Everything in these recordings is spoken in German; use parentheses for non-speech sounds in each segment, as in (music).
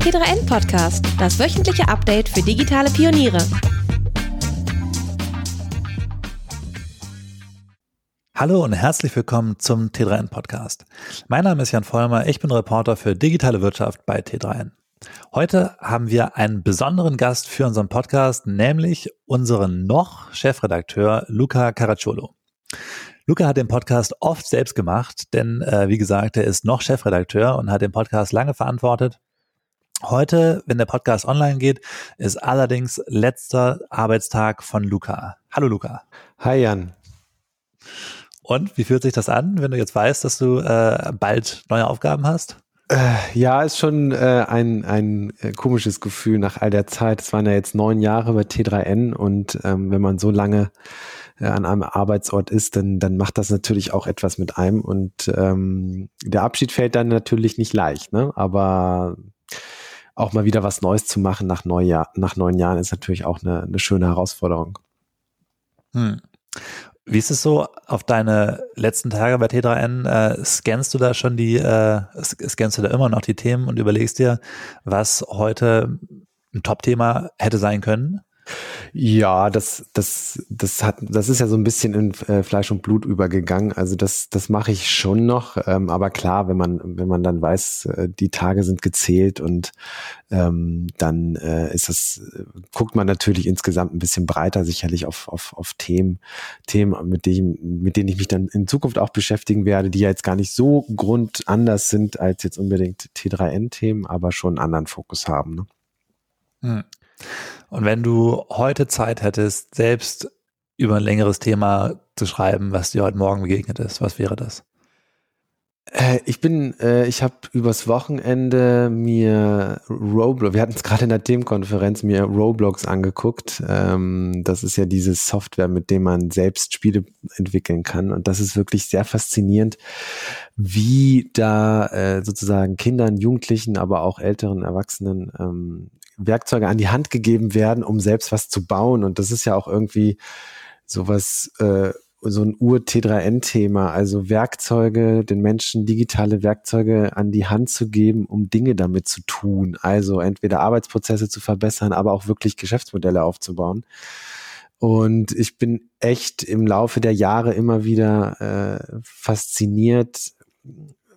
T3N Podcast, das wöchentliche Update für digitale Pioniere. Hallo und herzlich willkommen zum T3N Podcast. Mein Name ist Jan Vollmer, ich bin Reporter für digitale Wirtschaft bei T3N. Heute haben wir einen besonderen Gast für unseren Podcast, nämlich unseren noch Chefredakteur Luca Caracciolo. Luca hat den Podcast oft selbst gemacht, denn äh, wie gesagt, er ist noch Chefredakteur und hat den Podcast lange verantwortet. Heute, wenn der Podcast online geht, ist allerdings letzter Arbeitstag von Luca. Hallo Luca. Hi Jan. Und wie fühlt sich das an, wenn du jetzt weißt, dass du äh, bald neue Aufgaben hast? Äh, ja, ist schon äh, ein, ein äh, komisches Gefühl nach all der Zeit. Es waren ja jetzt neun Jahre bei T3N und ähm, wenn man so lange äh, an einem Arbeitsort ist, dann, dann macht das natürlich auch etwas mit einem. Und ähm, der Abschied fällt dann natürlich nicht leicht, ne? Aber auch mal wieder was Neues zu machen nach, Neujahr, nach neun Jahren ist natürlich auch eine, eine schöne Herausforderung. Hm. Wie ist es so auf deine letzten Tage bei T3N? Äh, scannst du da schon die, äh, scannst du da immer noch die Themen und überlegst dir, was heute ein Top-Thema hätte sein können? Ja, das, das, das hat, das ist ja so ein bisschen in äh, Fleisch und Blut übergegangen. Also das, das mache ich schon noch. Ähm, aber klar, wenn man, wenn man dann weiß, äh, die Tage sind gezählt und ähm, dann äh, ist das, guckt man natürlich insgesamt ein bisschen breiter sicherlich auf, auf, auf Themen, Themen, mit denen, mit denen ich mich dann in Zukunft auch beschäftigen werde, die ja jetzt gar nicht so grundanders sind als jetzt unbedingt T3N-Themen, aber schon einen anderen Fokus haben. Ne? Und wenn du heute Zeit hättest, selbst über ein längeres Thema zu schreiben, was dir heute Morgen begegnet ist, was wäre das? Äh, ich bin, äh, ich habe übers Wochenende mir Roblox, wir hatten es gerade in der Themenkonferenz, mir Roblox angeguckt. Ähm, das ist ja diese Software, mit dem man selbst Spiele entwickeln kann. Und das ist wirklich sehr faszinierend, wie da äh, sozusagen Kindern, Jugendlichen, aber auch älteren Erwachsenen ähm, Werkzeuge an die Hand gegeben werden, um selbst was zu bauen. Und das ist ja auch irgendwie sowas, äh, so ein Ur-T3N-Thema, also Werkzeuge, den Menschen digitale Werkzeuge an die Hand zu geben, um Dinge damit zu tun. Also entweder Arbeitsprozesse zu verbessern, aber auch wirklich Geschäftsmodelle aufzubauen. Und ich bin echt im Laufe der Jahre immer wieder äh, fasziniert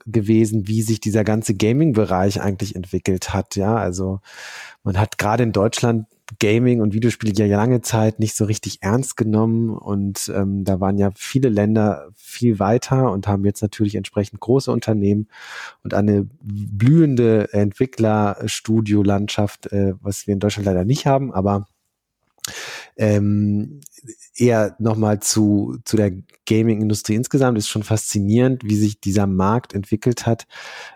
gewesen, wie sich dieser ganze Gaming-Bereich eigentlich entwickelt hat. Ja, also man hat gerade in Deutschland Gaming und Videospiele ja lange Zeit nicht so richtig ernst genommen und ähm, da waren ja viele Länder viel weiter und haben jetzt natürlich entsprechend große Unternehmen und eine blühende Entwicklerstudio-Landschaft, äh, was wir in Deutschland leider nicht haben, aber ähm, eher nochmal zu, zu der Gaming-Industrie insgesamt ist schon faszinierend, wie sich dieser Markt entwickelt hat,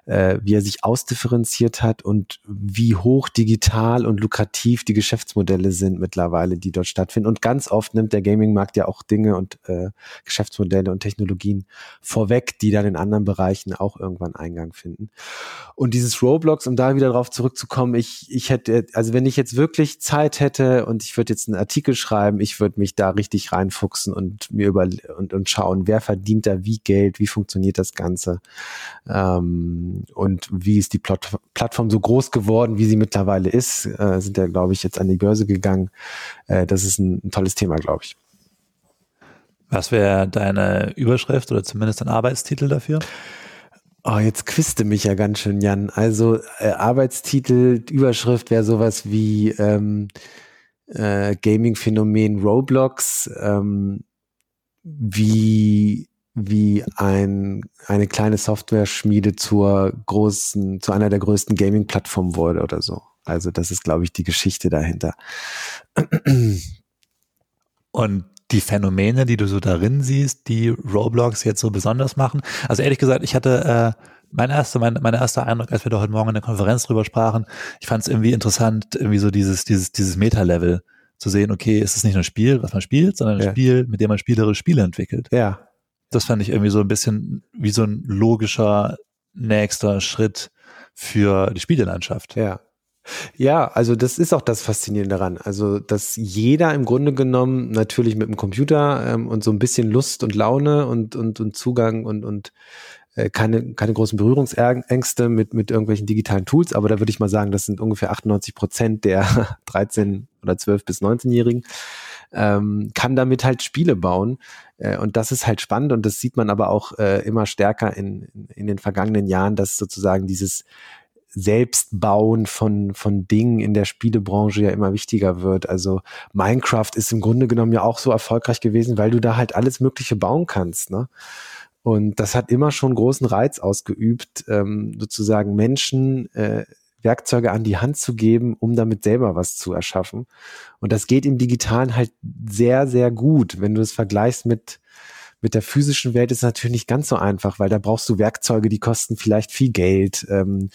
äh, wie er sich ausdifferenziert hat und wie hoch digital und lukrativ die Geschäftsmodelle sind mittlerweile, die dort stattfinden. Und ganz oft nimmt der Gaming-Markt ja auch Dinge und äh, Geschäftsmodelle und Technologien vorweg, die dann in anderen Bereichen auch irgendwann Eingang finden. Und dieses Roblox, um da wieder drauf zurückzukommen, ich, ich hätte, also wenn ich jetzt wirklich Zeit hätte und ich würde jetzt einen Artikel schreiben, ich würde mich da richtig reinfuchsen und mir über und, und schauen, wer verdient da wie Geld, wie funktioniert das Ganze ähm, und wie ist die Plot Plattform so groß geworden, wie sie mittlerweile ist, äh, sind ja, glaube ich, jetzt an die Börse gegangen. Äh, das ist ein, ein tolles Thema, glaube ich. Was wäre deine Überschrift oder zumindest ein Arbeitstitel dafür? Oh, jetzt quiste mich ja ganz schön, Jan. Also äh, Arbeitstitel, Überschrift wäre sowas wie ähm, äh, Gaming-Phänomen Roblox, ähm, wie wie ein, eine kleine Software-Schmiede zur großen, zu einer der größten Gaming-Plattformen wurde oder so. Also das ist, glaube ich, die Geschichte dahinter. Und die Phänomene, die du so darin siehst, die Roblox jetzt so besonders machen. Also ehrlich gesagt, ich hatte äh, mein erster, mein, mein erster Eindruck, als wir da heute Morgen in der Konferenz drüber sprachen, ich fand es irgendwie interessant, irgendwie so dieses, dieses, dieses Meta-Level zu sehen, okay, es ist nicht nur ein Spiel, was man spielt, sondern ein ja. Spiel, mit dem man spielerische Spiele entwickelt. Ja. Das fand ich irgendwie so ein bisschen wie so ein logischer nächster Schritt für die Spielelandschaft. Ja. Ja, also das ist auch das Faszinierende daran. Also, dass jeder im Grunde genommen natürlich mit dem Computer ähm, und so ein bisschen Lust und Laune und, und, und Zugang und, und keine, keine großen Berührungsängste mit, mit irgendwelchen digitalen Tools, aber da würde ich mal sagen, das sind ungefähr 98 Prozent der (laughs) 13 oder 12 bis 19-Jährigen, ähm, kann damit halt Spiele bauen. Äh, und das ist halt spannend und das sieht man aber auch äh, immer stärker in, in den vergangenen Jahren, dass sozusagen dieses Selbstbauen von, von Dingen in der Spielebranche ja immer wichtiger wird. Also Minecraft ist im Grunde genommen ja auch so erfolgreich gewesen, weil du da halt alles Mögliche bauen kannst. Ne? Und das hat immer schon großen Reiz ausgeübt, ähm, sozusagen Menschen äh, Werkzeuge an die Hand zu geben, um damit selber was zu erschaffen. Und das geht im Digitalen halt sehr, sehr gut. Wenn du es vergleichst mit, mit der physischen Welt ist es natürlich nicht ganz so einfach, weil da brauchst du Werkzeuge, die kosten vielleicht viel Geld, ähm,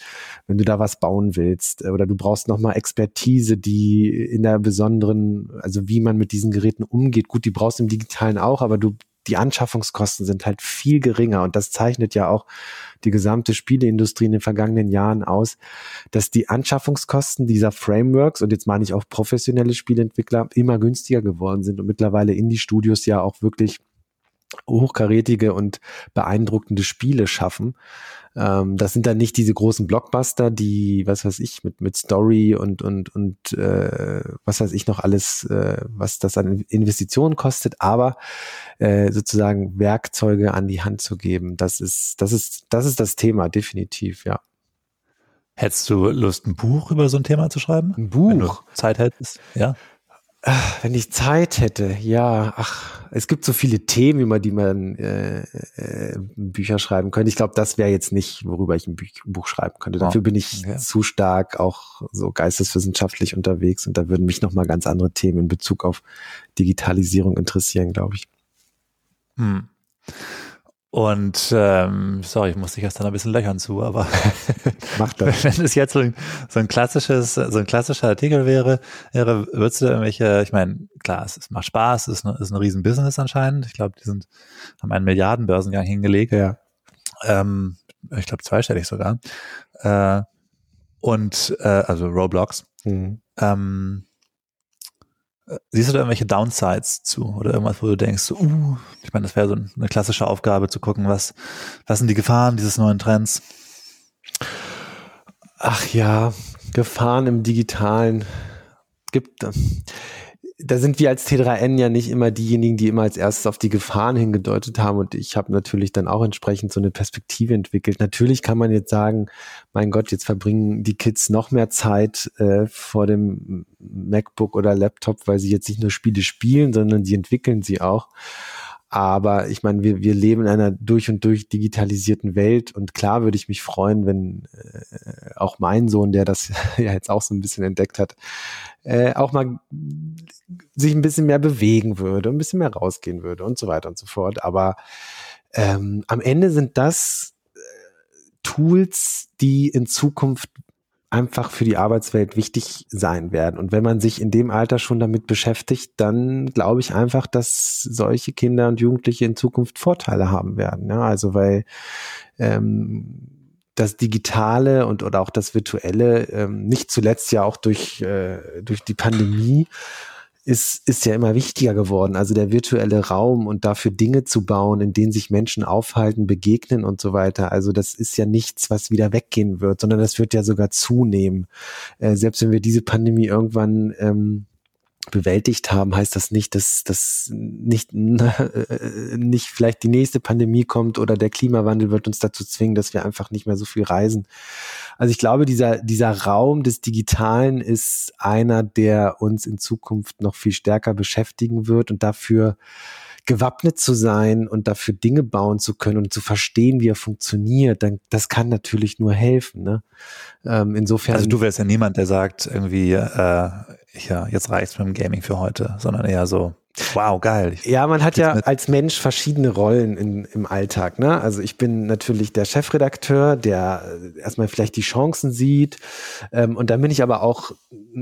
wenn du da was bauen willst. Oder du brauchst nochmal Expertise, die in der besonderen, also wie man mit diesen Geräten umgeht. Gut, die brauchst du im Digitalen auch, aber du die Anschaffungskosten sind halt viel geringer. Und das zeichnet ja auch die gesamte Spieleindustrie in den vergangenen Jahren aus, dass die Anschaffungskosten dieser Frameworks und jetzt meine ich auch professionelle Spieleentwickler immer günstiger geworden sind und mittlerweile in die Studios ja auch wirklich hochkarätige und beeindruckende Spiele schaffen. Ähm, das sind dann nicht diese großen Blockbuster, die, was weiß ich, mit, mit Story und, und, und äh, was weiß ich noch alles, äh, was das an Investitionen kostet, aber äh, sozusagen Werkzeuge an die Hand zu geben, das ist, das ist, das ist das Thema, definitiv, ja. Hättest du Lust, ein Buch über so ein Thema zu schreiben? Ein Buch? Wenn du Zeit hättest, ja. Wenn ich Zeit hätte, ja, ach, es gibt so viele Themen, über die man äh, äh, Bücher schreiben könnte. Ich glaube, das wäre jetzt nicht, worüber ich ein Buch schreiben könnte. Dafür bin ich okay. zu stark auch so geisteswissenschaftlich unterwegs und da würden mich nochmal ganz andere Themen in Bezug auf Digitalisierung interessieren, glaube ich. Hm. Und ähm, sorry, ich muss dich erst dann ein bisschen löchern zu, aber (laughs) Macht das. (laughs) wenn es jetzt so ein, so ein klassisches, so ein klassischer Artikel wäre, wäre, würdest du irgendwelche, ich meine, klar, es, es macht Spaß, es ist, eine, ist ein Riesenbusiness anscheinend. Ich glaube, die sind, haben einen Milliardenbörsengang hingelegt. Ja. Ähm, ich glaube zweistellig sogar. Äh, und äh, also Roblox. Mhm. Ähm, Siehst du da irgendwelche Downsides zu oder irgendwas, wo du denkst, uh, ich meine, das wäre so eine klassische Aufgabe zu gucken, was, was sind die Gefahren dieses neuen Trends? Ach ja, Gefahren im Digitalen gibt da sind wir als T3N ja nicht immer diejenigen, die immer als erstes auf die Gefahren hingedeutet haben. Und ich habe natürlich dann auch entsprechend so eine Perspektive entwickelt. Natürlich kann man jetzt sagen, mein Gott, jetzt verbringen die Kids noch mehr Zeit äh, vor dem MacBook oder Laptop, weil sie jetzt nicht nur Spiele spielen, sondern sie entwickeln sie auch. Aber ich meine, wir, wir leben in einer durch und durch digitalisierten Welt und klar würde ich mich freuen, wenn äh, auch mein Sohn, der das (laughs) ja jetzt auch so ein bisschen entdeckt hat, äh, auch mal sich ein bisschen mehr bewegen würde, ein bisschen mehr rausgehen würde und so weiter und so fort. Aber ähm, am Ende sind das äh, Tools, die in Zukunft einfach für die Arbeitswelt wichtig sein werden. Und wenn man sich in dem Alter schon damit beschäftigt, dann glaube ich einfach, dass solche Kinder und Jugendliche in Zukunft Vorteile haben werden. Ja, also weil ähm, das Digitale und oder auch das Virtuelle, ähm, nicht zuletzt ja auch durch, äh, durch die Pandemie, ist, ist ja immer wichtiger geworden. Also der virtuelle Raum und dafür Dinge zu bauen, in denen sich Menschen aufhalten, begegnen und so weiter. Also das ist ja nichts, was wieder weggehen wird, sondern das wird ja sogar zunehmen. Äh, selbst wenn wir diese Pandemie irgendwann ähm, bewältigt haben, heißt das nicht, dass dass nicht (laughs) äh, nicht vielleicht die nächste Pandemie kommt oder der Klimawandel wird uns dazu zwingen, dass wir einfach nicht mehr so viel reisen. Also ich glaube, dieser dieser Raum des Digitalen ist einer, der uns in Zukunft noch viel stärker beschäftigen wird und dafür gewappnet zu sein und dafür Dinge bauen zu können und zu verstehen, wie er funktioniert, dann das kann natürlich nur helfen. Ne? Ähm, insofern. Also du wärst ja niemand, der sagt irgendwie, äh, ja, jetzt reicht's mit dem Gaming für heute, sondern eher so, Wow, geil. Ja, man hat ja als Mensch verschiedene Rollen in, im Alltag. Ne? Also ich bin natürlich der Chefredakteur, der äh, erstmal vielleicht die Chancen sieht. Ähm, und dann bin ich aber auch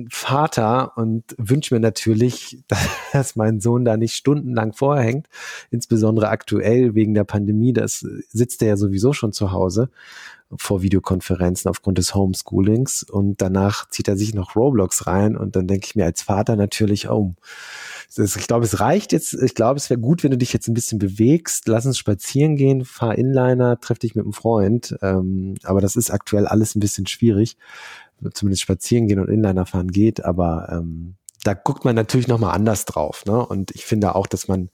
Vater und wünsche mir natürlich, (laughs) dass mein Sohn da nicht stundenlang vorhängt. Insbesondere aktuell wegen der Pandemie. Das sitzt er ja sowieso schon zu Hause. Vor Videokonferenzen aufgrund des Homeschoolings und danach zieht er sich noch Roblox rein und dann denke ich mir als Vater natürlich, oh, ich glaube, es reicht jetzt. Ich glaube, es wäre gut, wenn du dich jetzt ein bisschen bewegst. Lass uns spazieren gehen, fahr Inliner, treff dich mit einem Freund. Ähm, aber das ist aktuell alles ein bisschen schwierig. Zumindest spazieren gehen und Inliner fahren geht, aber ähm, da guckt man natürlich nochmal anders drauf. Ne? Und ich finde auch, dass man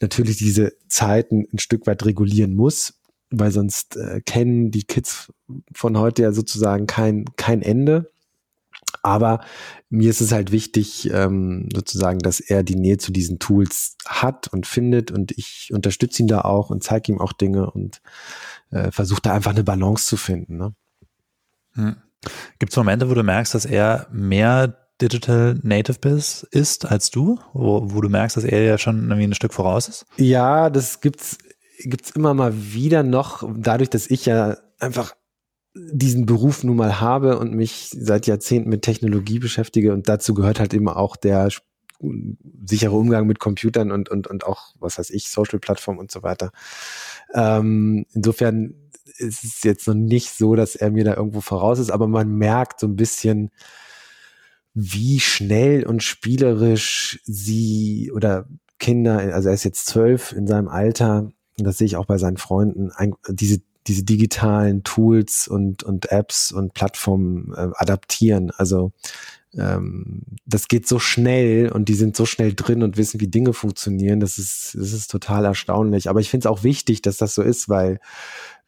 natürlich diese Zeiten ein Stück weit regulieren muss, weil sonst äh, kennen die Kids von heute ja sozusagen kein, kein Ende. Aber mir ist es halt wichtig, ähm, sozusagen, dass er die Nähe zu diesen Tools hat und findet und ich unterstütze ihn da auch und zeige ihm auch Dinge und äh, versuche da einfach eine Balance zu finden. Ne? Hm. Gibt es Momente, wo du merkst, dass er mehr Digital Native bist, ist als du, wo, wo du merkst, dass er ja schon irgendwie ein Stück voraus ist? Ja, das gibt's gibt's immer mal wieder noch, dadurch, dass ich ja einfach diesen Beruf nun mal habe und mich seit Jahrzehnten mit Technologie beschäftige und dazu gehört halt immer auch der sichere Umgang mit Computern und, und, und auch, was weiß ich, Social-Plattformen und so weiter. Ähm, insofern ist es jetzt noch nicht so, dass er mir da irgendwo voraus ist, aber man merkt so ein bisschen, wie schnell und spielerisch sie oder Kinder, also er ist jetzt zwölf in seinem Alter, das sehe ich auch bei seinen Freunden, ein, diese diese digitalen Tools und, und Apps und Plattformen äh, adaptieren. Also ähm, das geht so schnell und die sind so schnell drin und wissen, wie Dinge funktionieren. Das ist, das ist total erstaunlich. Aber ich finde es auch wichtig, dass das so ist, weil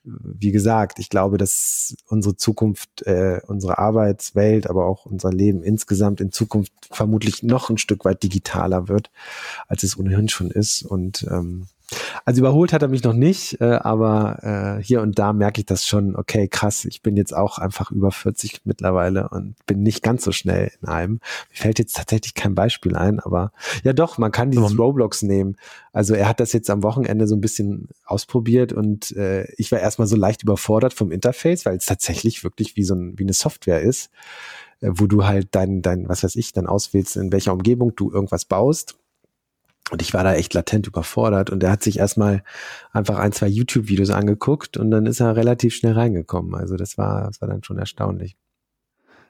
wie gesagt, ich glaube, dass unsere Zukunft, äh, unsere Arbeitswelt, aber auch unser Leben insgesamt in Zukunft vermutlich noch ein Stück weit digitaler wird, als es ohnehin schon ist. Und ähm, also überholt hat er mich noch nicht, äh, aber äh, hier und da merke ich das schon, okay, krass, ich bin jetzt auch einfach über 40 mittlerweile und bin nicht ganz so schnell in einem. Mir fällt jetzt tatsächlich kein Beispiel ein, aber ja doch, man kann dieses Roblox nehmen. Also er hat das jetzt am Wochenende so ein bisschen ausprobiert und äh, ich war erstmal so leicht überfordert vom Interface, weil es tatsächlich wirklich wie so ein, wie eine Software ist, äh, wo du halt dein, dein, was weiß ich, dann auswählst, in welcher Umgebung du irgendwas baust und ich war da echt latent überfordert und er hat sich erstmal einfach ein, zwei YouTube-Videos angeguckt und dann ist er relativ schnell reingekommen. Also das war, das war dann schon erstaunlich.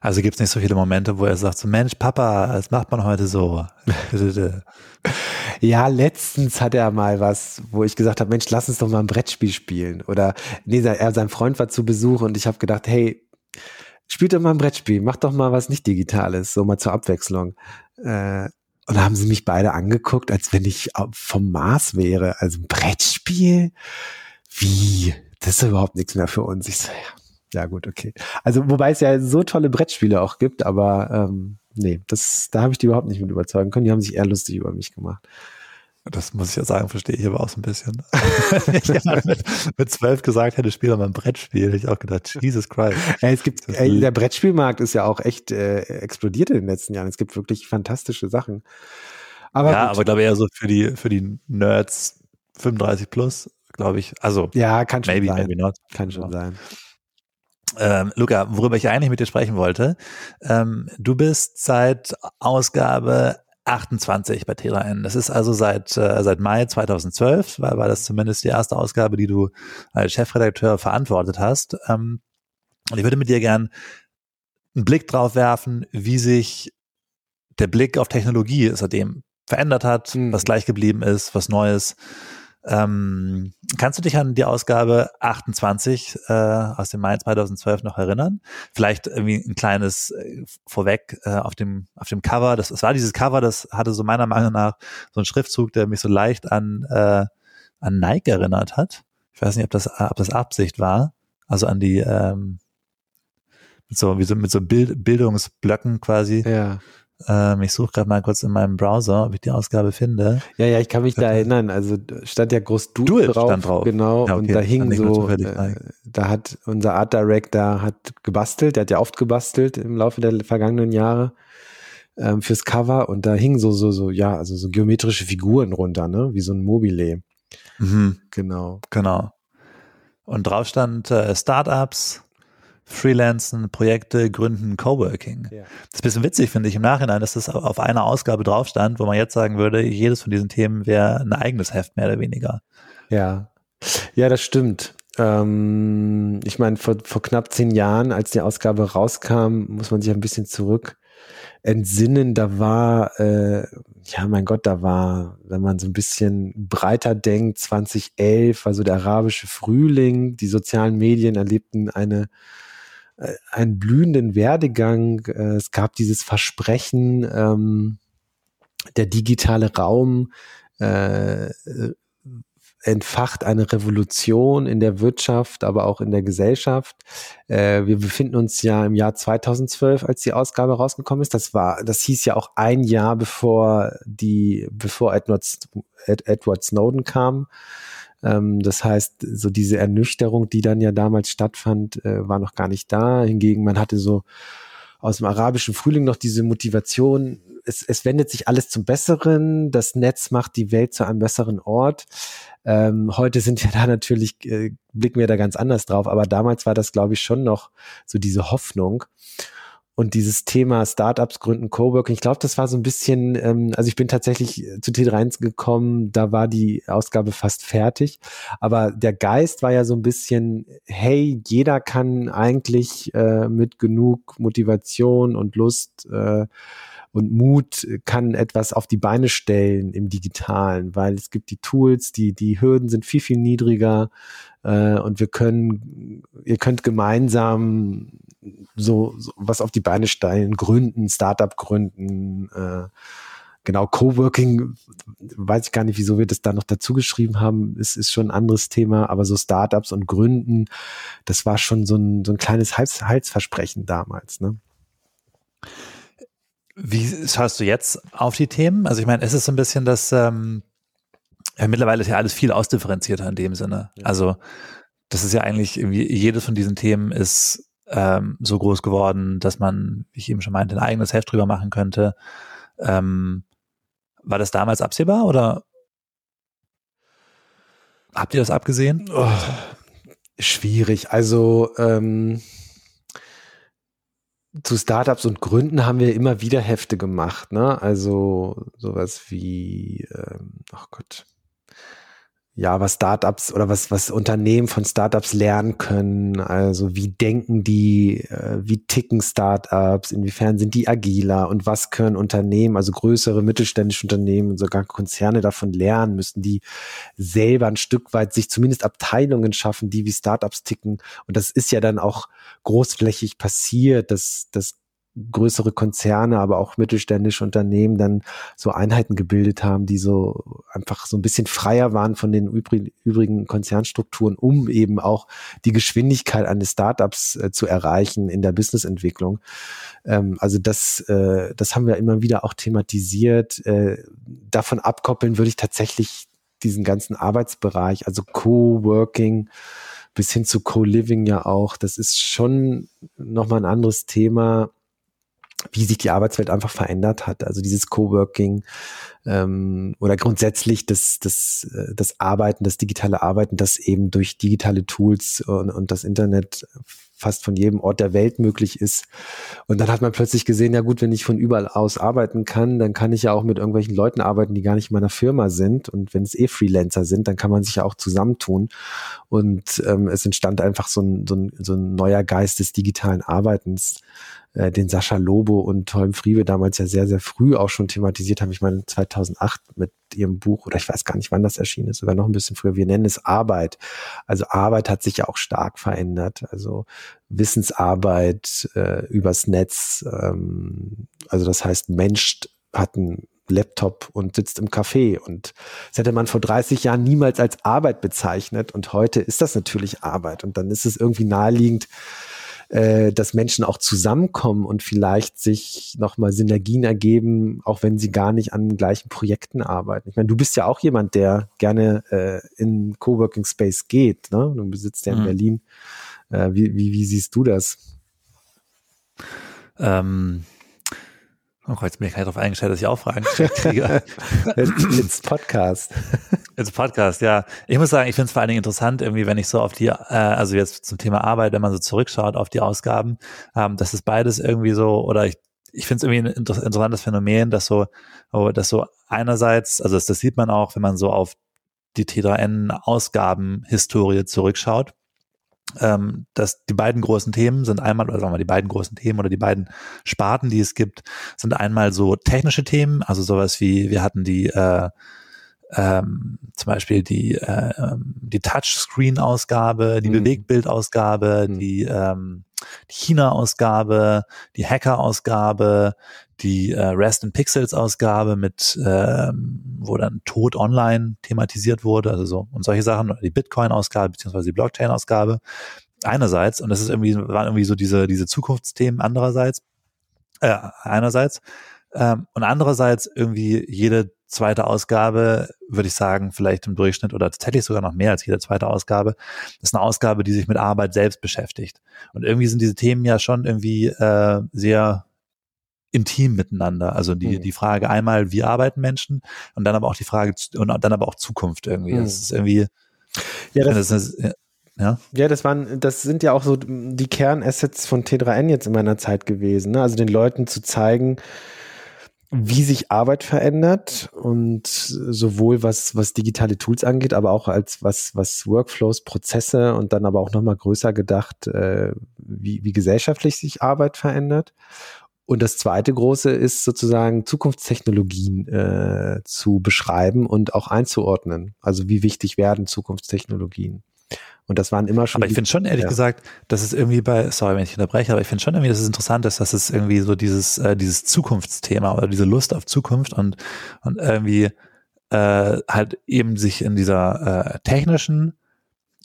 Also gibt es nicht so viele Momente, wo er sagt so, Mensch, Papa, das macht man heute so. (laughs) (laughs) ja, letztens hat er mal was, wo ich gesagt habe, Mensch, lass uns doch mal ein Brettspiel spielen. Oder nee, er, sein Freund war zu Besuch und ich habe gedacht, hey, spielt doch mal ein Brettspiel, mach doch mal was nicht Digitales, so mal zur Abwechslung. Äh, und da haben sie mich beide angeguckt, als wenn ich vom Mars wäre. Also ein Brettspiel? Wie? Das ist überhaupt nichts mehr für uns. Ich so, ja, ja gut, okay. Also wobei es ja so tolle Brettspiele auch gibt, aber ähm, nee, das, da habe ich die überhaupt nicht mit überzeugen können. Die haben sich eher lustig über mich gemacht. Das muss ich ja sagen, verstehe ich aber auch so ein bisschen. (laughs) ich mit, mit zwölf gesagt hätte, spiel doch mal ein Brettspiel. Hätte ich auch gedacht, Jesus Christ. Ey, es gibt, ey, der Brettspielmarkt ist ja auch echt äh, explodiert in den letzten Jahren. Es gibt wirklich fantastische Sachen. Aber ja, gut. aber glaube eher so für die, für die Nerds 35 plus, glaube ich. Also, ja, kann schon maybe, sein. Maybe not. Kann schon sein. Ähm, Luca, worüber ich eigentlich mit dir sprechen wollte, ähm, du bist seit Ausgabe 28 bei T3N. Das ist also seit, äh, seit Mai 2012, weil war das zumindest die erste Ausgabe, die du als Chefredakteur verantwortet hast. Ähm, und ich würde mit dir gern einen Blick drauf werfen, wie sich der Blick auf Technologie seitdem verändert hat, mhm. was gleich geblieben ist, was Neues. Ähm, kannst du dich an die Ausgabe 28 äh, aus dem Mai 2012 noch erinnern? Vielleicht irgendwie ein kleines äh, vorweg äh, auf dem auf dem Cover. Das, das war dieses Cover, das hatte so meiner Meinung nach so einen Schriftzug, der mich so leicht an äh, an Nike erinnert hat. Ich weiß nicht, ob das ob das Absicht war. Also an die ähm, mit so wie so mit so Bild, Bildungsblöcken quasi. Ja. Ähm, ich suche gerade mal kurz in meinem Browser, ob ich die Ausgabe finde. Ja, ja, ich kann mich da erinnern. Also stand ja groß du drauf, stand drauf. Genau. Ja, okay. Und da hing so, äh, da hat unser Art Director hat gebastelt. Der hat ja oft gebastelt im Laufe der vergangenen Jahre ähm, fürs Cover. Und da hingen so, so, so, ja, also so geometrische Figuren runter, ne, wie so ein Mobile. Mhm. Genau. Genau. Und drauf stand äh, Startups, Freelancen, Projekte, Gründen, Coworking. Ja. Das ist ein bisschen witzig, finde ich, im Nachhinein, dass das auf einer Ausgabe drauf stand, wo man jetzt sagen würde, jedes von diesen Themen wäre ein eigenes Heft, mehr oder weniger. Ja. Ja, das stimmt. Ähm, ich meine, vor, vor knapp zehn Jahren, als die Ausgabe rauskam, muss man sich ein bisschen zurück entsinnen. Da war, äh, ja, mein Gott, da war, wenn man so ein bisschen breiter denkt, 2011 war so der arabische Frühling. Die sozialen Medien erlebten eine äh, einen blühenden Werdegang. Äh, es gab dieses Versprechen, ähm, der digitale Raum äh, entfacht eine Revolution in der Wirtschaft, aber auch in der Gesellschaft. Äh, wir befinden uns ja im Jahr 2012, als die Ausgabe rausgekommen ist. Das war, das hieß ja auch ein Jahr bevor die, bevor Edward, Edward Snowden kam. Ähm, das heißt, so diese Ernüchterung, die dann ja damals stattfand, äh, war noch gar nicht da. Hingegen, man hatte so aus dem arabischen Frühling noch diese Motivation, es, es wendet sich alles zum Besseren, das Netz macht die Welt zu einem besseren Ort. Ähm, heute sind wir (laughs) da natürlich, äh, blicken wir da ganz anders drauf, aber damals war das, glaube ich, schon noch so diese Hoffnung. Und dieses Thema Startups gründen, Coworking, ich glaube, das war so ein bisschen, ähm, also ich bin tatsächlich zu T3 gekommen, da war die Ausgabe fast fertig. Aber der Geist war ja so ein bisschen, hey, jeder kann eigentlich äh, mit genug Motivation und Lust äh, und Mut kann etwas auf die Beine stellen im Digitalen, weil es gibt die Tools, die, die Hürden sind viel, viel niedriger äh, und wir können, ihr könnt gemeinsam so, so was auf die Beine stellen, gründen, Startup gründen, äh, genau, Coworking, weiß ich gar nicht, wieso wir das da noch dazu geschrieben haben, es ist schon ein anderes Thema, aber so Startups und Gründen, das war schon so ein, so ein kleines Hals, Halsversprechen damals, ne? Wie schaust du jetzt auf die Themen? Also ich meine, ist es so ein bisschen das, ähm, ja, mittlerweile ist ja alles viel ausdifferenzierter in dem Sinne. Ja. Also das ist ja eigentlich jedes von diesen Themen ist ähm, so groß geworden, dass man, wie ich eben schon meinte, ein eigenes Heft drüber machen könnte. Ähm, war das damals absehbar oder habt ihr das abgesehen? Oh, schwierig. Also ähm, zu Startups und Gründen haben wir immer wieder Hefte gemacht, ne? Also sowas wie, ähm, ach Gott, ja, was Startups oder was, was Unternehmen von Startups lernen können. Also wie denken die, äh, wie ticken Startups, inwiefern sind die agiler und was können Unternehmen, also größere mittelständische Unternehmen und sogar Konzerne davon lernen, müssen die selber ein Stück weit sich zumindest Abteilungen schaffen, die wie Startups ticken. Und das ist ja dann auch großflächig passiert, dass, dass größere Konzerne, aber auch mittelständische Unternehmen dann so Einheiten gebildet haben, die so einfach so ein bisschen freier waren von den übrigen Konzernstrukturen, um eben auch die Geschwindigkeit eines Startups äh, zu erreichen in der Businessentwicklung. Ähm, also das, äh, das haben wir immer wieder auch thematisiert. Äh, davon abkoppeln würde ich tatsächlich diesen ganzen Arbeitsbereich, also Co-working, bis hin zu Co-Living ja auch. Das ist schon nochmal ein anderes Thema, wie sich die Arbeitswelt einfach verändert hat. Also dieses Coworking ähm, oder grundsätzlich das, das, äh, das Arbeiten, das digitale Arbeiten, das eben durch digitale Tools und, und das Internet fast von jedem Ort der Welt möglich ist. Und dann hat man plötzlich gesehen, ja gut, wenn ich von überall aus arbeiten kann, dann kann ich ja auch mit irgendwelchen Leuten arbeiten, die gar nicht in meiner Firma sind. Und wenn es eh Freelancer sind, dann kann man sich ja auch zusammentun. Und ähm, es entstand einfach so ein, so, ein, so ein neuer Geist des digitalen Arbeitens, äh, den Sascha Lobo und Holm Friebe damals ja sehr, sehr früh auch schon thematisiert haben. Ich meine 2008 mit ihrem Buch, oder ich weiß gar nicht, wann das erschienen ist, sogar noch ein bisschen früher. Wir nennen es Arbeit. Also Arbeit hat sich ja auch stark verändert. Also Wissensarbeit äh, übers Netz. Ähm, also das heißt, Mensch hat einen Laptop und sitzt im Café. Und das hätte man vor 30 Jahren niemals als Arbeit bezeichnet. Und heute ist das natürlich Arbeit. Und dann ist es irgendwie naheliegend, äh, dass Menschen auch zusammenkommen und vielleicht sich nochmal Synergien ergeben, auch wenn sie gar nicht an gleichen Projekten arbeiten. Ich meine, du bist ja auch jemand, der gerne äh, in Coworking Space geht. Ne? Du besitzt ja in mhm. Berlin. Äh, wie, wie, wie siehst du das? Ähm, Oh, jetzt bin ich darauf eingestellt, dass ich auch Fragen (laughs) kriege. It's Podcast. It's Podcast, ja. Ich muss sagen, ich finde es vor allen Dingen interessant, irgendwie, wenn ich so auf die, äh, also jetzt zum Thema Arbeit, wenn man so zurückschaut auf die Ausgaben, ähm, dass es beides irgendwie so, oder ich, ich finde es irgendwie ein inter interessantes Phänomen, dass so, oh, dass so einerseits, also das, das sieht man auch, wenn man so auf die T3N-Ausgaben-Historie zurückschaut, ähm, dass die beiden großen Themen sind einmal, oder sagen wir die beiden großen Themen oder die beiden Sparten, die es gibt, sind einmal so technische Themen, also sowas wie, wir hatten die äh, ähm, zum Beispiel die, äh, ähm, die Touchscreen-Ausgabe, die mhm. Bewegtbild-Ausgabe, mhm. die, ähm, die China-Ausgabe, die Hacker-Ausgabe, die äh, Rest in Pixels-Ausgabe mit, ähm, wo dann Tod online thematisiert wurde, also so und solche Sachen, die Bitcoin-Ausgabe beziehungsweise die Blockchain-Ausgabe einerseits und das ist irgendwie waren irgendwie so diese diese Zukunftsthemen andererseits äh, einerseits ähm, und andererseits irgendwie jede zweite Ausgabe, würde ich sagen, vielleicht im Durchschnitt oder tatsächlich sogar noch mehr als jede zweite Ausgabe, ist eine Ausgabe, die sich mit Arbeit selbst beschäftigt. Und irgendwie sind diese Themen ja schon irgendwie äh, sehr intim miteinander. Also die, mhm. die Frage einmal, wie arbeiten Menschen und dann aber auch die Frage und dann aber auch Zukunft irgendwie. Mhm. Das ist irgendwie, ja, das, das ist, ja. ja, das waren, das sind ja auch so die Kernassets von T3N jetzt in meiner Zeit gewesen. Ne? Also den Leuten zu zeigen, wie sich Arbeit verändert und sowohl was, was digitale Tools angeht, aber auch als was, was Workflows, Prozesse und dann aber auch nochmal größer gedacht, äh, wie, wie gesellschaftlich sich Arbeit verändert. Und das zweite große ist sozusagen Zukunftstechnologien äh, zu beschreiben und auch einzuordnen. Also wie wichtig werden Zukunftstechnologien? Und das waren immer schon. Aber ich finde schon ehrlich ja. gesagt, dass es irgendwie bei, sorry, wenn ich unterbreche, aber ich finde schon irgendwie, dass es interessant ist, dass es irgendwie so dieses, äh, dieses Zukunftsthema oder diese Lust auf Zukunft und, und irgendwie äh, halt eben sich in dieser äh, technischen,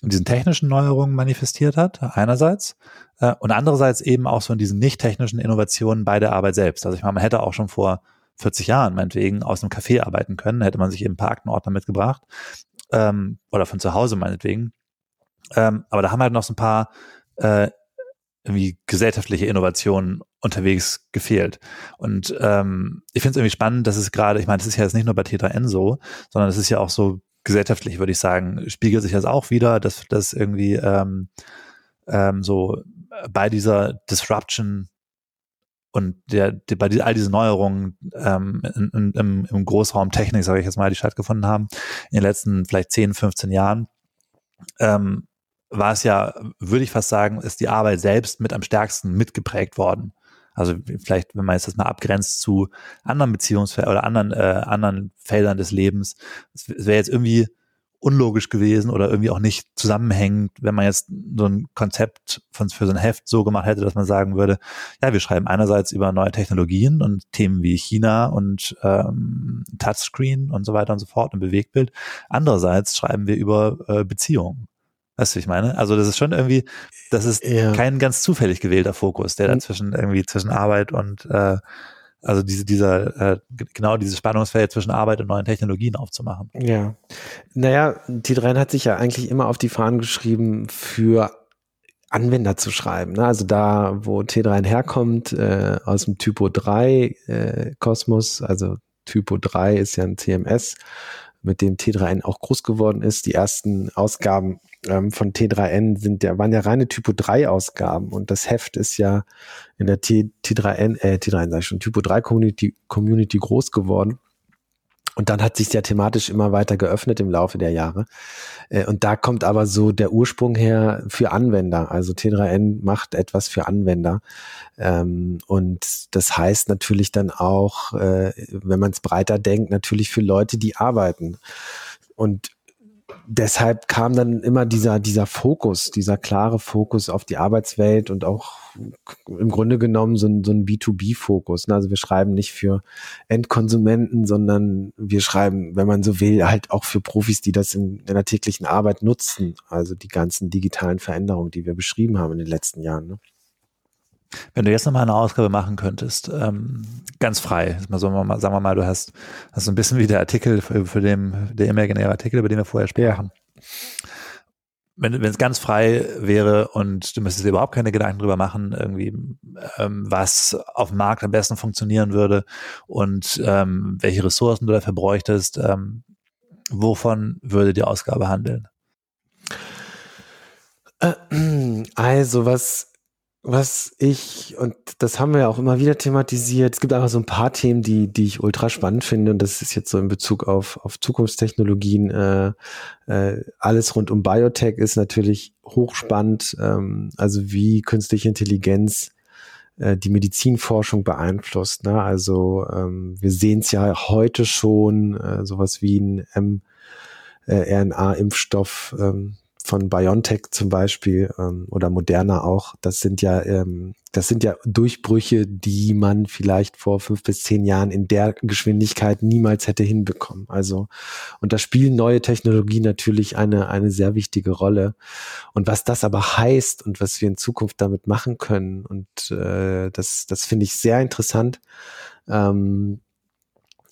in diesen technischen Neuerungen manifestiert hat, einerseits, äh, und andererseits eben auch so in diesen nicht technischen Innovationen bei der Arbeit selbst. Also ich meine, man hätte auch schon vor 40 Jahren meinetwegen aus einem Café arbeiten können, hätte man sich eben ein paar Aktenordner mitgebracht ähm, oder von zu Hause meinetwegen ähm, aber da haben halt noch so ein paar äh, irgendwie gesellschaftliche Innovationen unterwegs gefehlt. Und ähm, ich finde es irgendwie spannend, dass es gerade, ich meine, das ist ja jetzt nicht nur bei T3N so, sondern es ist ja auch so gesellschaftlich, würde ich sagen, spiegelt sich das auch wieder, dass das irgendwie ähm, ähm, so bei dieser Disruption und der, der bei all diesen Neuerungen ähm, in, in, im, im Großraum Technik, sage ich jetzt mal, die stattgefunden haben, in den letzten vielleicht 10, 15 Jahren, ähm, war es ja, würde ich fast sagen, ist die Arbeit selbst mit am stärksten mitgeprägt worden. Also vielleicht, wenn man jetzt das mal abgrenzt zu anderen Beziehungsfeldern oder anderen, äh, anderen Feldern des Lebens, es wäre jetzt irgendwie unlogisch gewesen oder irgendwie auch nicht zusammenhängend, wenn man jetzt so ein Konzept von, für so ein Heft so gemacht hätte, dass man sagen würde, ja, wir schreiben einerseits über neue Technologien und Themen wie China und ähm, Touchscreen und so weiter und so fort und Bewegtbild. Andererseits schreiben wir über äh, Beziehungen Weißt du, ich meine? Also das ist schon irgendwie, das ist ja. kein ganz zufällig gewählter Fokus, der da mhm. zwischen irgendwie zwischen Arbeit und äh, also diese, dieser, äh, genau dieses Spannungsfeld zwischen Arbeit und neuen Technologien aufzumachen. Ja. Naja, T3N hat sich ja eigentlich immer auf die Fahnen geschrieben, für Anwender zu schreiben. Ne? Also da, wo T3N herkommt, äh, aus dem Typo 3 äh, Kosmos, also Typo 3 ist ja ein CMS, mit dem T3N auch groß geworden ist. Die ersten Ausgaben ähm, von T3N sind ja, waren ja reine Typo 3 Ausgaben und das Heft ist ja in der T, T3N, äh, T3N sag ich schon, Typo 3 Community, Community groß geworden. Und dann hat sich ja thematisch immer weiter geöffnet im Laufe der Jahre. Äh, und da kommt aber so der Ursprung her für Anwender. Also T3N macht etwas für Anwender. Ähm, und das heißt natürlich dann auch, äh, wenn man es breiter denkt, natürlich für Leute, die arbeiten. Und deshalb kam dann immer dieser, dieser Fokus, dieser klare Fokus auf die Arbeitswelt und auch im Grunde genommen so ein, so ein B2B-Fokus. Also wir schreiben nicht für Endkonsumenten, sondern wir schreiben, wenn man so will, halt auch für Profis, die das in, in der täglichen Arbeit nutzen. Also die ganzen digitalen Veränderungen, die wir beschrieben haben in den letzten Jahren. Ne? Wenn du jetzt nochmal eine Ausgabe machen könntest, ähm, ganz frei, sagen wir, mal, sagen wir mal, du hast, hast so ein bisschen wie der Artikel für, für den, der imaginäre Artikel, über den wir vorher sprachen. Ja. Wenn, wenn es ganz frei wäre und du müsstest dir überhaupt keine Gedanken drüber machen, irgendwie, ähm, was auf dem Markt am besten funktionieren würde und ähm, welche Ressourcen du dafür bräuchtest, ähm, wovon würde die Ausgabe handeln? Äh, also was was ich, und das haben wir ja auch immer wieder thematisiert, es gibt einfach so ein paar Themen, die, die ich ultra spannend finde, und das ist jetzt so in Bezug auf, auf Zukunftstechnologien, äh, äh, alles rund um Biotech ist natürlich hochspannend, ähm, also wie künstliche Intelligenz äh, die Medizinforschung beeinflusst. Ne? Also ähm, wir sehen es ja heute schon, äh, sowas wie ein mRNA-Impfstoff, ähm, von BioNTech zum Beispiel ähm, oder Moderna auch, das sind ja, ähm, das sind ja Durchbrüche, die man vielleicht vor fünf bis zehn Jahren in der Geschwindigkeit niemals hätte hinbekommen. Also, und da spielen neue Technologien natürlich eine, eine sehr wichtige Rolle. Und was das aber heißt und was wir in Zukunft damit machen können, und äh, das, das finde ich sehr interessant. Ähm,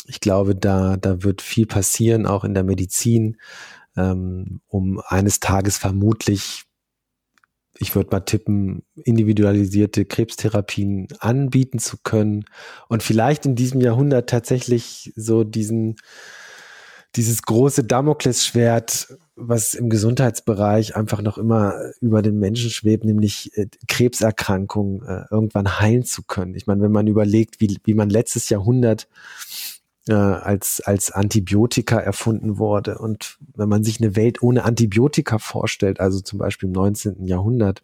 ich glaube, da, da wird viel passieren, auch in der Medizin ähm, um eines Tages vermutlich, ich würde mal tippen, individualisierte Krebstherapien anbieten zu können und vielleicht in diesem Jahrhundert tatsächlich so diesen dieses große Damoklesschwert, was im Gesundheitsbereich einfach noch immer über den Menschen schwebt, nämlich äh, Krebserkrankungen äh, irgendwann heilen zu können. Ich meine, wenn man überlegt, wie, wie man letztes Jahrhundert äh, als, als Antibiotika erfunden wurde. Und wenn man sich eine Welt ohne Antibiotika vorstellt, also zum Beispiel im 19. Jahrhundert,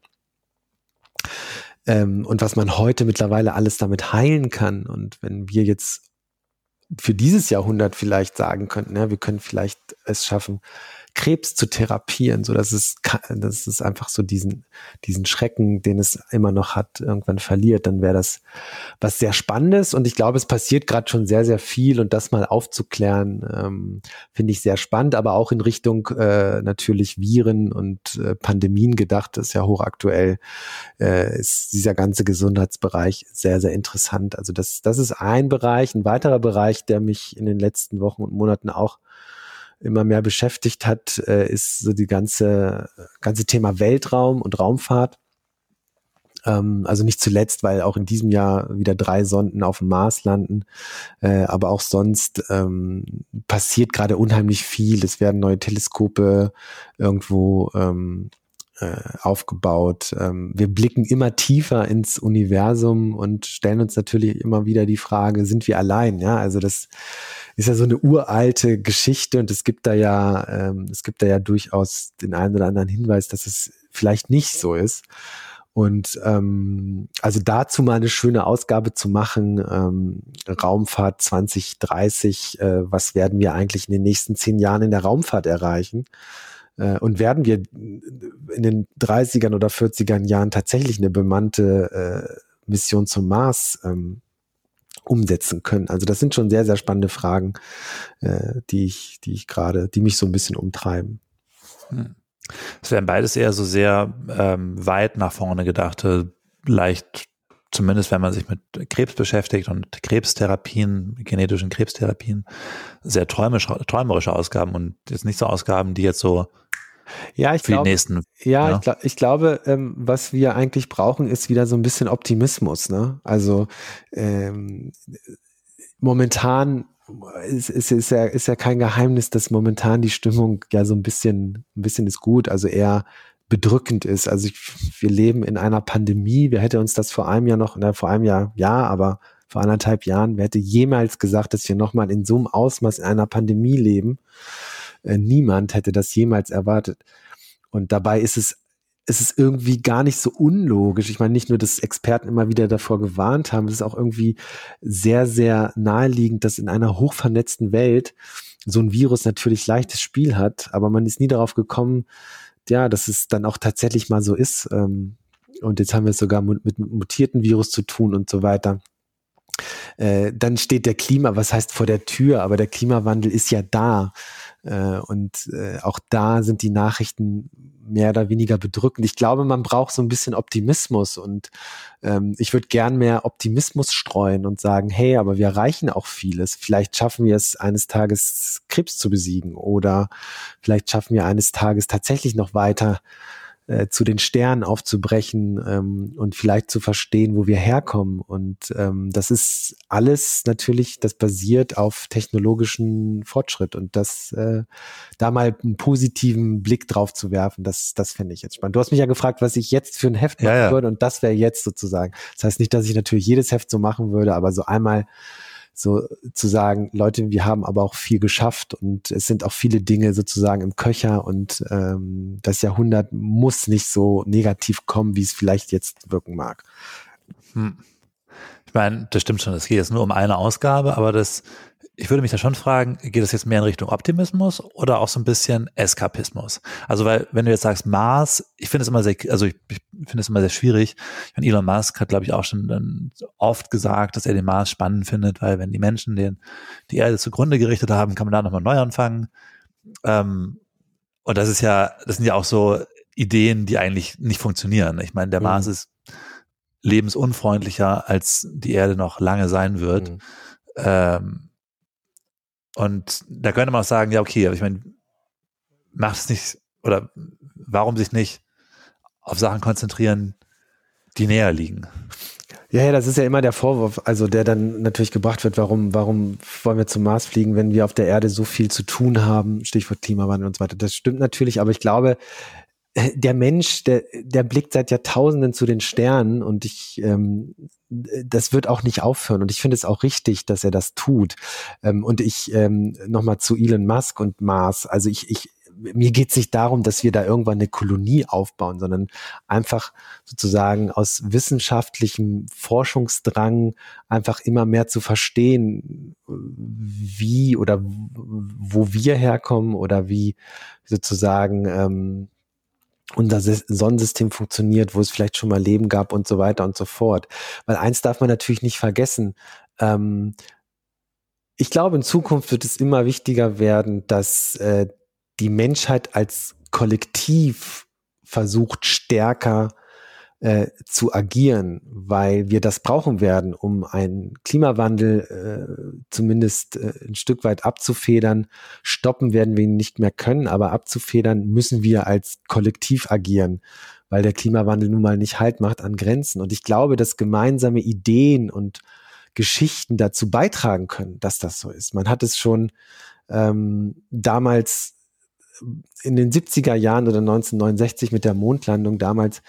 ähm, und was man heute mittlerweile alles damit heilen kann. Und wenn wir jetzt für dieses Jahrhundert vielleicht sagen könnten, ja, wir können vielleicht es schaffen, Krebs zu therapieren, so dass es, dass es einfach so diesen, diesen Schrecken, den es immer noch hat, irgendwann verliert, dann wäre das was sehr Spannendes. Und ich glaube, es passiert gerade schon sehr, sehr viel. Und das mal aufzuklären, ähm, finde ich sehr spannend, aber auch in Richtung äh, natürlich Viren und äh, Pandemien gedacht, ist ja hochaktuell, äh, ist dieser ganze Gesundheitsbereich sehr, sehr interessant. Also das, das ist ein Bereich, ein weiterer Bereich, der mich in den letzten Wochen und Monaten auch immer mehr beschäftigt hat, äh, ist so die ganze, ganze Thema Weltraum und Raumfahrt. Ähm, also nicht zuletzt, weil auch in diesem Jahr wieder drei Sonden auf dem Mars landen, äh, aber auch sonst ähm, passiert gerade unheimlich viel. Es werden neue Teleskope irgendwo ähm, äh, aufgebaut. Ähm, wir blicken immer tiefer ins Universum und stellen uns natürlich immer wieder die Frage, sind wir allein? Ja, also das ist ja so eine uralte Geschichte und es gibt da ja, ähm, es gibt da ja durchaus den einen oder anderen Hinweis, dass es vielleicht nicht so ist. Und ähm, also dazu mal eine schöne Ausgabe zu machen, ähm, Raumfahrt 2030, äh, was werden wir eigentlich in den nächsten zehn Jahren in der Raumfahrt erreichen? Äh, und werden wir in den 30ern oder 40ern Jahren tatsächlich eine bemannte äh, Mission zum Mars ähm, umsetzen können? Also das sind schon sehr, sehr spannende Fragen, äh, die ich, die ich gerade, die mich so ein bisschen umtreiben. Hm. Es wären beides eher so sehr ähm, weit nach vorne gedachte, leicht, zumindest wenn man sich mit Krebs beschäftigt und Krebstherapien, genetischen Krebstherapien, sehr träumisch, träumerische Ausgaben und jetzt nicht so Ausgaben, die jetzt so ja, ich glaube, ja, ja. Ich, glaub, ich glaube, ähm, was wir eigentlich brauchen, ist wieder so ein bisschen Optimismus. Ne? Also ähm, momentan ist, ist, ist, ja, ist ja kein Geheimnis, dass momentan die Stimmung ja so ein bisschen, ein bisschen ist gut, also eher bedrückend ist. Also ich, wir leben in einer Pandemie. Wer hätte uns das vor einem Jahr noch, na, vor einem Jahr, ja, aber vor anderthalb Jahren, wer hätte jemals gesagt, dass wir nochmal in so einem Ausmaß in einer Pandemie leben? Äh, niemand hätte das jemals erwartet. Und dabei ist es, ist es irgendwie gar nicht so unlogisch. Ich meine, nicht nur, dass Experten immer wieder davor gewarnt haben, es ist auch irgendwie sehr, sehr naheliegend, dass in einer hochvernetzten Welt so ein Virus natürlich leichtes Spiel hat, aber man ist nie darauf gekommen, ja, dass es dann auch tatsächlich mal so ist. Ähm, und jetzt haben wir es sogar mit mutierten Virus zu tun und so weiter. Äh, dann steht der Klima, was heißt vor der Tür, aber der Klimawandel ist ja da. Äh, und äh, auch da sind die Nachrichten mehr oder weniger bedrückend. Ich glaube, man braucht so ein bisschen Optimismus und ähm, ich würde gern mehr Optimismus streuen und sagen, hey, aber wir erreichen auch vieles. Vielleicht schaffen wir es eines Tages Krebs zu besiegen oder vielleicht schaffen wir eines Tages tatsächlich noch weiter äh, zu den Sternen aufzubrechen ähm, und vielleicht zu verstehen, wo wir herkommen. Und ähm, das ist alles natürlich, das basiert auf technologischen Fortschritt und das äh, da mal einen positiven Blick drauf zu werfen, das, das fände ich jetzt spannend. Du hast mich ja gefragt, was ich jetzt für ein Heft machen ja, ja. würde und das wäre jetzt sozusagen. Das heißt nicht, dass ich natürlich jedes Heft so machen würde, aber so einmal so zu sagen, Leute, wir haben aber auch viel geschafft und es sind auch viele Dinge sozusagen im Köcher und ähm, das Jahrhundert muss nicht so negativ kommen, wie es vielleicht jetzt wirken mag. Hm. Ich meine, das stimmt schon, es geht jetzt nur um eine Ausgabe, aber das ich würde mich da schon fragen, geht es jetzt mehr in Richtung Optimismus oder auch so ein bisschen Eskapismus? Also, weil, wenn du jetzt sagst Mars, ich finde es immer sehr, also ich, ich finde es immer sehr schwierig. Und Elon Musk hat, glaube ich, auch schon oft gesagt, dass er den Mars spannend findet, weil wenn die Menschen den, die Erde zugrunde gerichtet haben, kann man da nochmal neu anfangen. Ähm, und das ist ja, das sind ja auch so Ideen, die eigentlich nicht funktionieren. Ich meine, der mhm. Mars ist lebensunfreundlicher, als die Erde noch lange sein wird. Mhm. Ähm, und da könnte man auch sagen, ja, okay, aber ich meine, macht es nicht, oder warum sich nicht auf Sachen konzentrieren, die näher liegen? Ja, ja, das ist ja immer der Vorwurf, also der dann natürlich gebracht wird, warum, warum wollen wir zum Mars fliegen, wenn wir auf der Erde so viel zu tun haben, Stichwort Klimawandel und so weiter. Das stimmt natürlich, aber ich glaube, der Mensch, der, der blickt seit Jahrtausenden zu den Sternen und ich, ähm, das wird auch nicht aufhören und ich finde es auch richtig, dass er das tut. Ähm, und ich ähm, nochmal zu Elon Musk und Mars. Also ich, ich, mir geht es nicht darum, dass wir da irgendwann eine Kolonie aufbauen, sondern einfach sozusagen aus wissenschaftlichem Forschungsdrang einfach immer mehr zu verstehen, wie oder wo wir herkommen oder wie sozusagen ähm, unser Sonnensystem funktioniert, wo es vielleicht schon mal Leben gab und so weiter und so fort. Weil eins darf man natürlich nicht vergessen. Ähm, ich glaube, in Zukunft wird es immer wichtiger werden, dass äh, die Menschheit als Kollektiv versucht, stärker äh, zu agieren, weil wir das brauchen werden, um einen Klimawandel äh, zumindest äh, ein Stück weit abzufedern. Stoppen werden wir ihn nicht mehr können, aber abzufedern müssen wir als Kollektiv agieren, weil der Klimawandel nun mal nicht Halt macht an Grenzen. Und ich glaube, dass gemeinsame Ideen und Geschichten dazu beitragen können, dass das so ist. Man hat es schon ähm, damals in den 70er Jahren oder 1969 mit der Mondlandung damals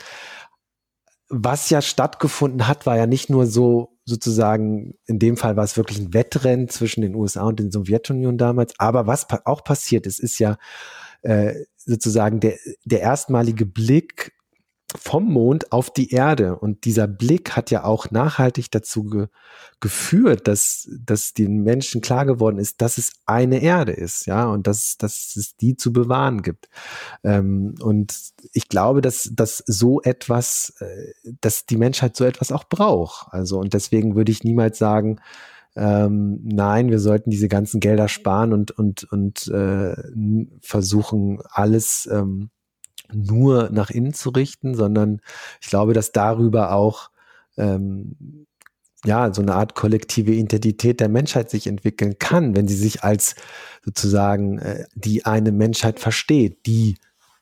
was ja stattgefunden hat, war ja nicht nur so sozusagen, in dem Fall war es wirklich ein Wettrennen zwischen den USA und den Sowjetunion damals, aber was pa auch passiert ist, ist ja äh, sozusagen der, der erstmalige Blick vom Mond auf die Erde. Und dieser Blick hat ja auch nachhaltig dazu ge geführt, dass, dass den Menschen klar geworden ist, dass es eine Erde ist, ja, und dass, dass es die zu bewahren gibt. Ähm, und ich glaube, dass, dass so etwas, äh, dass die Menschheit so etwas auch braucht. Also, und deswegen würde ich niemals sagen, ähm, nein, wir sollten diese ganzen Gelder sparen und, und, und äh, versuchen, alles ähm, nur nach innen zu richten, sondern ich glaube, dass darüber auch ähm, ja so eine Art kollektive Identität der Menschheit sich entwickeln kann, wenn sie sich als sozusagen äh, die eine Menschheit versteht, die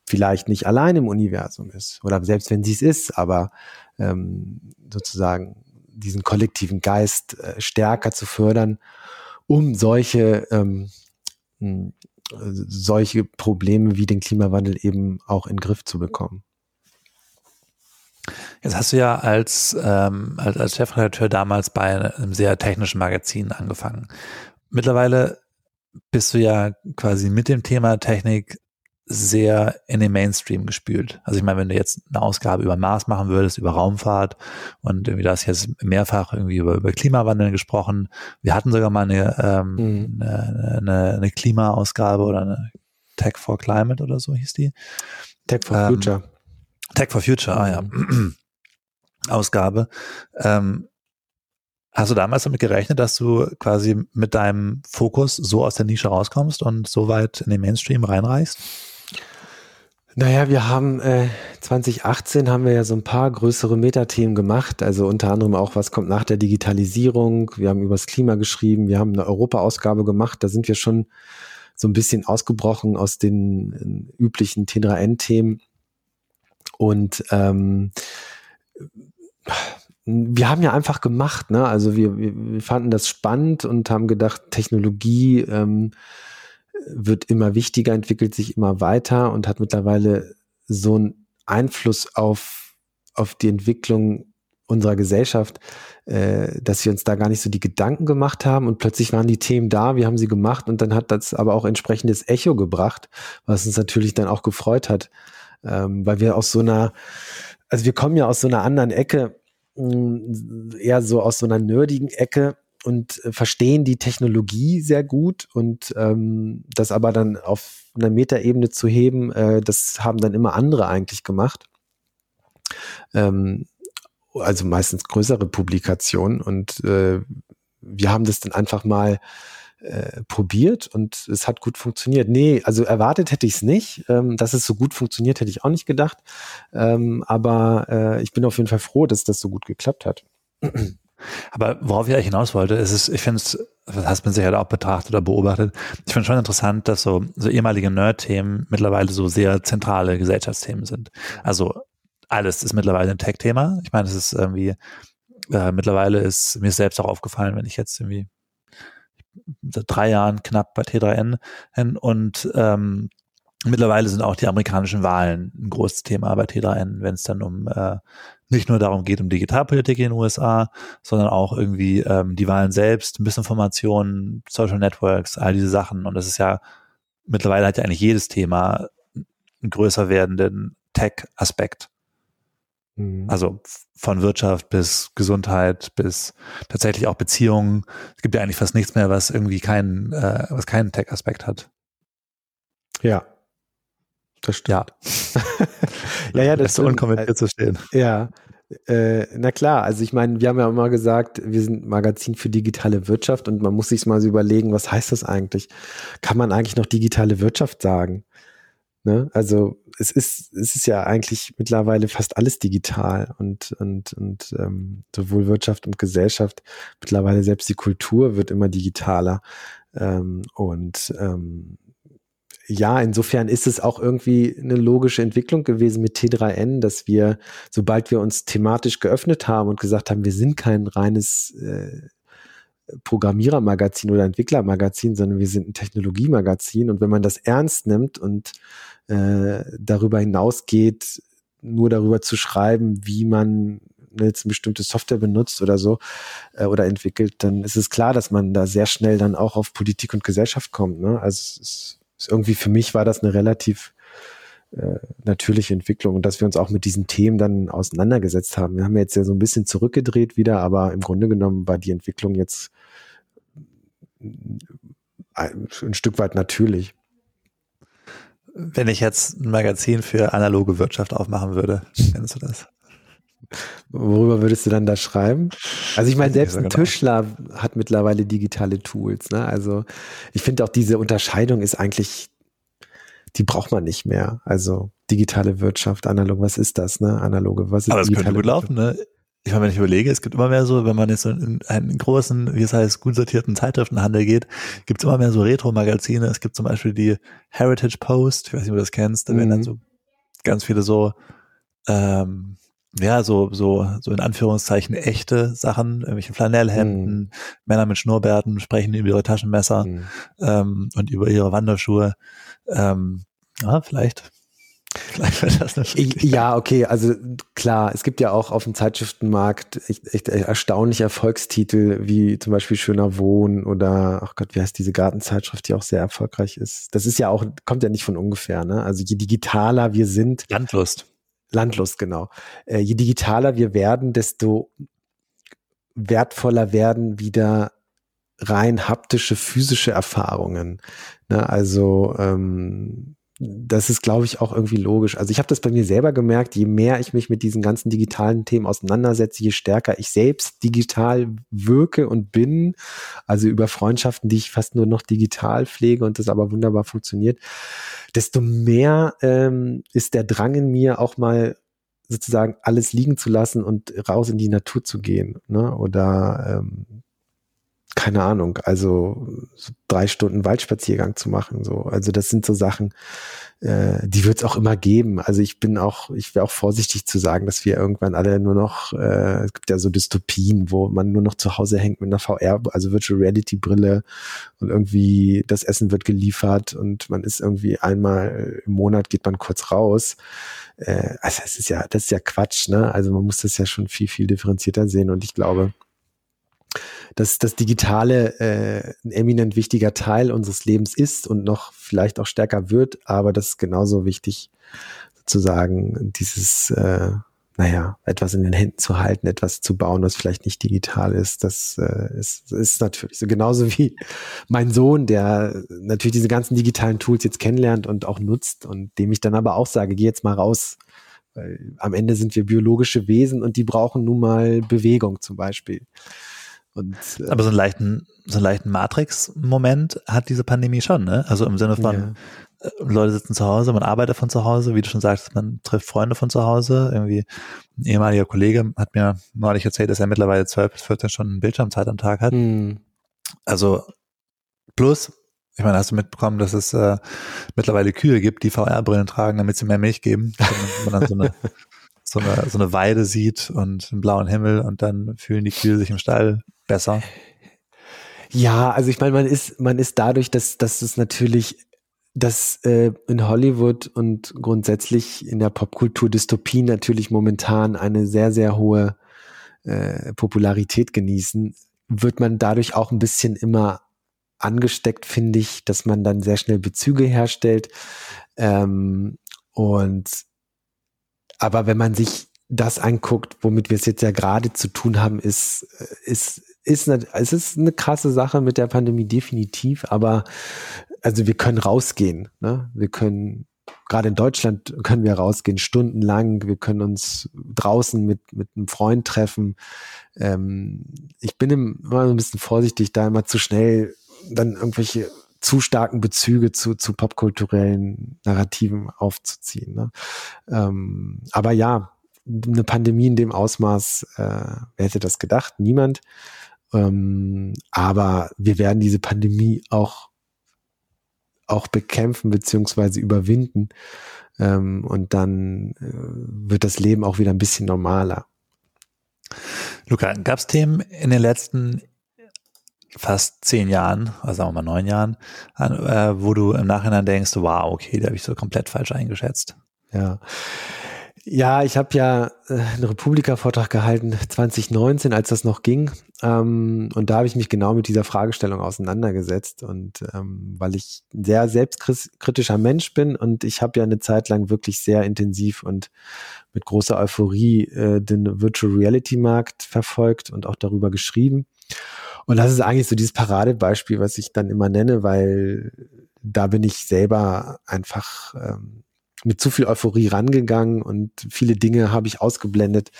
vielleicht nicht allein im Universum ist oder selbst wenn sie es ist, aber ähm, sozusagen diesen kollektiven Geist äh, stärker zu fördern, um solche ähm, solche Probleme wie den Klimawandel eben auch in den Griff zu bekommen. Jetzt hast du ja als, ähm, als, als Chefredakteur damals bei einem sehr technischen Magazin angefangen. Mittlerweile bist du ja quasi mit dem Thema Technik sehr in den Mainstream gespült. Also ich meine, wenn du jetzt eine Ausgabe über Mars machen würdest, über Raumfahrt und irgendwie da hast jetzt mehrfach irgendwie über, über Klimawandel gesprochen. Wir hatten sogar mal eine, ähm, mhm. eine, eine, eine Klimaausgabe oder eine Tech for Climate oder so hieß die. Tech for ähm, Future. Tech for Future, ah ja. Mhm. (clears throat) Ausgabe. Ähm, Hast du damals damit gerechnet, dass du quasi mit deinem Fokus so aus der Nische rauskommst und so weit in den Mainstream reinreichst? Naja, wir haben äh, 2018 haben wir ja so ein paar größere Metathemen gemacht, also unter anderem auch, was kommt nach der Digitalisierung. Wir haben übers Klima geschrieben, wir haben eine Europa-Ausgabe gemacht, da sind wir schon so ein bisschen ausgebrochen aus den äh, üblichen T3N-Themen. Und ähm, wir haben ja einfach gemacht, ne? Also wir, wir, wir fanden das spannend und haben gedacht, Technologie ähm, wird immer wichtiger, entwickelt sich immer weiter und hat mittlerweile so einen Einfluss auf, auf die Entwicklung unserer Gesellschaft, äh, dass wir uns da gar nicht so die Gedanken gemacht haben. Und plötzlich waren die Themen da, wir haben sie gemacht und dann hat das aber auch entsprechendes Echo gebracht, was uns natürlich dann auch gefreut hat, ähm, weil wir aus so einer, also wir kommen ja aus so einer anderen Ecke, mh, mm, eher so aus so einer nerdigen Ecke und äh, verstehen die Technologie sehr gut und ähm, das aber dann auf einer Metaebene zu heben, äh, das haben dann immer andere eigentlich gemacht. Ähm, also meistens größere Publikationen und äh, wir haben das dann einfach mal äh, probiert und es hat gut funktioniert. Nee, also erwartet hätte ich es nicht. Ähm, dass es so gut funktioniert, hätte ich auch nicht gedacht. Ähm, aber äh, ich bin auf jeden Fall froh, dass das so gut geklappt hat. Aber worauf ich eigentlich hinaus wollte, ist es, ich finde es, das hast man sicher auch betrachtet oder beobachtet. Ich finde schon interessant, dass so, so ehemalige Nerd-Themen mittlerweile so sehr zentrale Gesellschaftsthemen sind. Also alles ist mittlerweile ein Tech-Thema. Ich meine, es ist irgendwie, äh, mittlerweile ist mir selbst auch aufgefallen, wenn ich jetzt irgendwie seit drei Jahren knapp bei T3N hin und ähm, mittlerweile sind auch die amerikanischen Wahlen ein großes Thema bei T3N, wenn es dann um äh, nicht nur darum geht, um Digitalpolitik in den USA, sondern auch irgendwie ähm, die Wahlen selbst, Missinformationen, Social Networks, all diese Sachen. Und das ist ja, mittlerweile hat ja eigentlich jedes Thema einen größer werdenden Tech-Aspekt. Mhm. Also von Wirtschaft bis Gesundheit bis tatsächlich auch Beziehungen. Es gibt ja eigentlich fast nichts mehr, was irgendwie keinen, äh, was keinen Tech-Aspekt hat. Ja. Das stimmt. Ja. (laughs) ja, ja, das ist so unkommentiert zu stehen. Ja. Äh, na klar, also ich meine, wir haben ja immer gesagt, wir sind Magazin für digitale Wirtschaft und man muss sich mal so überlegen, was heißt das eigentlich? Kann man eigentlich noch digitale Wirtschaft sagen? Ne? Also es ist, es ist ja eigentlich mittlerweile fast alles digital und, und, und ähm, sowohl Wirtschaft und Gesellschaft, mittlerweile selbst die Kultur wird immer digitaler. Ähm, und ähm, ja, insofern ist es auch irgendwie eine logische Entwicklung gewesen mit T3N, dass wir, sobald wir uns thematisch geöffnet haben und gesagt haben, wir sind kein reines äh, Programmierermagazin oder Entwicklermagazin, sondern wir sind ein Technologiemagazin. Und wenn man das ernst nimmt und äh, darüber hinausgeht, nur darüber zu schreiben, wie man jetzt eine bestimmte Software benutzt oder so äh, oder entwickelt, dann ist es klar, dass man da sehr schnell dann auch auf Politik und Gesellschaft kommt. Ne? Also es ist, ist irgendwie für mich war das eine relativ äh, natürliche Entwicklung und dass wir uns auch mit diesen Themen dann auseinandergesetzt haben. Wir haben jetzt ja so ein bisschen zurückgedreht wieder, aber im Grunde genommen war die Entwicklung jetzt ein, ein Stück weit natürlich wenn ich jetzt ein Magazin für analoge Wirtschaft aufmachen würde, kennst du das? Worüber würdest du dann da schreiben? Also ich meine, selbst ein genau. Tischler hat mittlerweile digitale Tools. Ne? Also ich finde auch diese Unterscheidung ist eigentlich, die braucht man nicht mehr. Also digitale Wirtschaft, analog, was ist das? Ne? Analoge, was ist Aber es könnte gut laufen. Ne? ich meine, wenn ich überlege, es gibt immer mehr so, wenn man jetzt so in einen großen, wie es heißt, gut sortierten Zeitschriftenhandel geht, gibt es immer mehr so Retro-Magazine. Es gibt zum Beispiel die Heritage Post, ich weiß nicht, ob du das kennst, da mhm. werden dann mhm. so ganz viele so, ähm, ja, so, so, so in Anführungszeichen echte Sachen, irgendwelche Flanellhemden, mhm. Männer mit Schnurrbärten sprechen über ihre Taschenmesser mhm. ähm, und über ihre Wanderschuhe. Ähm, ja, vielleicht (laughs) Vielleicht wäre das natürlich. Ja, okay, also klar, es gibt ja auch auf dem Zeitschriftenmarkt echt, echt erstaunliche Erfolgstitel, wie zum Beispiel Schöner Wohnen oder, ach Gott, wie heißt diese Gartenzeitschrift, die auch sehr erfolgreich ist. Das ist ja auch, kommt ja nicht von ungefähr, ne? Also je digitaler wir sind. Landlust. Landlust, genau. Äh, je digitaler wir werden, desto wertvoller werden wieder rein haptische, physische Erfahrungen. Ne? Also ähm, das ist, glaube ich, auch irgendwie logisch. Also ich habe das bei mir selber gemerkt, je mehr ich mich mit diesen ganzen digitalen Themen auseinandersetze, je stärker ich selbst digital wirke und bin, also über Freundschaften, die ich fast nur noch digital pflege und das aber wunderbar funktioniert, desto mehr ähm, ist der Drang in mir auch mal sozusagen alles liegen zu lassen und raus in die Natur zu gehen. Ne? Oder ähm, keine Ahnung, also so drei Stunden Waldspaziergang zu machen. So, also das sind so Sachen, äh, die wird es auch immer geben. Also ich bin auch, ich wäre auch vorsichtig zu sagen, dass wir irgendwann alle nur noch, äh, es gibt ja so Dystopien, wo man nur noch zu Hause hängt mit einer VR, also Virtual Reality Brille und irgendwie das Essen wird geliefert und man ist irgendwie einmal im Monat geht man kurz raus. Äh, also es ist ja, das ist ja Quatsch, ne? Also man muss das ja schon viel, viel differenzierter sehen und ich glaube, dass das Digitale äh, ein eminent wichtiger Teil unseres Lebens ist und noch vielleicht auch stärker wird, aber das ist genauso wichtig, sozusagen dieses, äh, naja, etwas in den Händen zu halten, etwas zu bauen, was vielleicht nicht digital ist. Das äh, ist, ist natürlich so. Genauso wie mein Sohn, der natürlich diese ganzen digitalen Tools jetzt kennenlernt und auch nutzt und dem ich dann aber auch sage, geh jetzt mal raus. Weil am Ende sind wir biologische Wesen und die brauchen nun mal Bewegung zum Beispiel. Und, äh, Aber so einen leichten, so einen leichten Matrix-Moment hat diese Pandemie schon, ne? Also im Sinne von, ja. Äh, Leute sitzen zu Hause, man arbeitet von zu Hause, wie du schon sagst, man trifft Freunde von zu Hause. Irgendwie ein ehemaliger Kollege hat mir neulich erzählt, dass er mittlerweile 12 bis 14 Stunden Bildschirmzeit am Tag hat. Mhm. Also plus, ich meine, hast du mitbekommen, dass es äh, mittlerweile Kühe gibt, die VR-Brillen tragen, damit sie mehr Milch geben, man dann so eine (laughs) so eine, so eine Weide sieht und einen blauen Himmel und dann fühlen die Kühe sich im Stall besser. Ja, also ich meine, man ist, man ist dadurch, dass, dass es natürlich, dass äh, in Hollywood und grundsätzlich in der Popkultur Dystopien natürlich momentan eine sehr, sehr hohe äh, Popularität genießen, wird man dadurch auch ein bisschen immer angesteckt, finde ich, dass man dann sehr schnell Bezüge herstellt. Ähm, und aber wenn man sich das anguckt, womit wir es jetzt ja gerade zu tun haben, ist, ist, ist eine, es ist eine krasse Sache mit der Pandemie definitiv, aber also wir können rausgehen, ne? Wir können gerade in Deutschland können wir rausgehen stundenlang, wir können uns draußen mit mit einem Freund treffen. Ähm, ich bin immer so ein bisschen vorsichtig, da immer zu schnell dann irgendwelche zu starken Bezüge zu, zu popkulturellen Narrativen aufzuziehen. Ne? Ähm, aber ja, eine Pandemie in dem Ausmaß, äh, wer hätte das gedacht? Niemand. Ähm, aber wir werden diese Pandemie auch, auch bekämpfen beziehungsweise überwinden. Ähm, und dann äh, wird das Leben auch wieder ein bisschen normaler. Luca, gab es Themen in den letzten fast zehn Jahren, also sagen wir mal neun Jahren, äh, wo du im Nachhinein denkst, wow, okay, da habe ich so komplett falsch eingeschätzt. Ja. Ja, ich habe ja äh, einen Republika-Vortrag gehalten 2019, als das noch ging. Ähm, und da habe ich mich genau mit dieser Fragestellung auseinandergesetzt. Und ähm, weil ich ein sehr selbstkritischer Mensch bin und ich habe ja eine Zeit lang wirklich sehr intensiv und mit großer Euphorie äh, den Virtual Reality Markt verfolgt und auch darüber geschrieben. Und das ist eigentlich so dieses Paradebeispiel, was ich dann immer nenne, weil da bin ich selber einfach ähm, mit zu viel Euphorie rangegangen und viele Dinge habe ich ausgeblendet,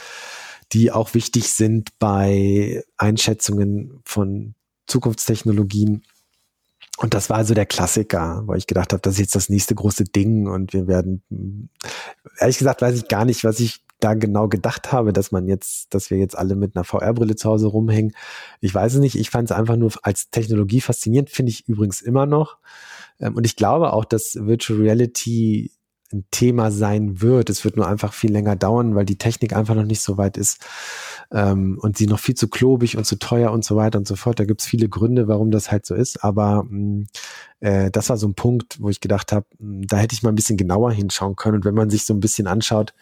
die auch wichtig sind bei Einschätzungen von Zukunftstechnologien. Und das war also der Klassiker, weil ich gedacht habe, das ist jetzt das nächste große Ding und wir werden, ehrlich gesagt, weiß ich gar nicht, was ich da genau gedacht habe, dass man jetzt, dass wir jetzt alle mit einer VR-Brille zu Hause rumhängen. Ich weiß es nicht. Ich fand es einfach nur als Technologie faszinierend, finde ich übrigens immer noch. Ähm, und ich glaube auch, dass Virtual Reality ein Thema sein wird. Es wird nur einfach viel länger dauern, weil die Technik einfach noch nicht so weit ist ähm, und sie noch viel zu klobig und zu teuer und so weiter und so fort. Da gibt es viele Gründe, warum das halt so ist. Aber mm, äh, das war so ein Punkt, wo ich gedacht habe, mm, da hätte ich mal ein bisschen genauer hinschauen können. Und wenn man sich so ein bisschen anschaut,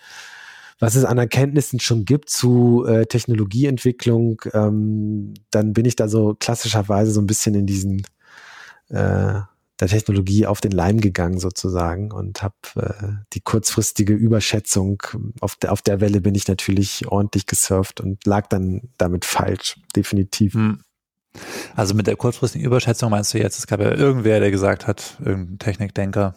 was es an Erkenntnissen schon gibt zu äh, Technologieentwicklung, ähm, dann bin ich da so klassischerweise so ein bisschen in diesen äh, der Technologie auf den Leim gegangen sozusagen und habe äh, die kurzfristige Überschätzung auf der auf der Welle bin ich natürlich ordentlich gesurft und lag dann damit falsch, definitiv. Hm. Also mit der kurzfristigen Überschätzung meinst du jetzt, es gab ja irgendwer, der gesagt hat, irgendein Technikdenker.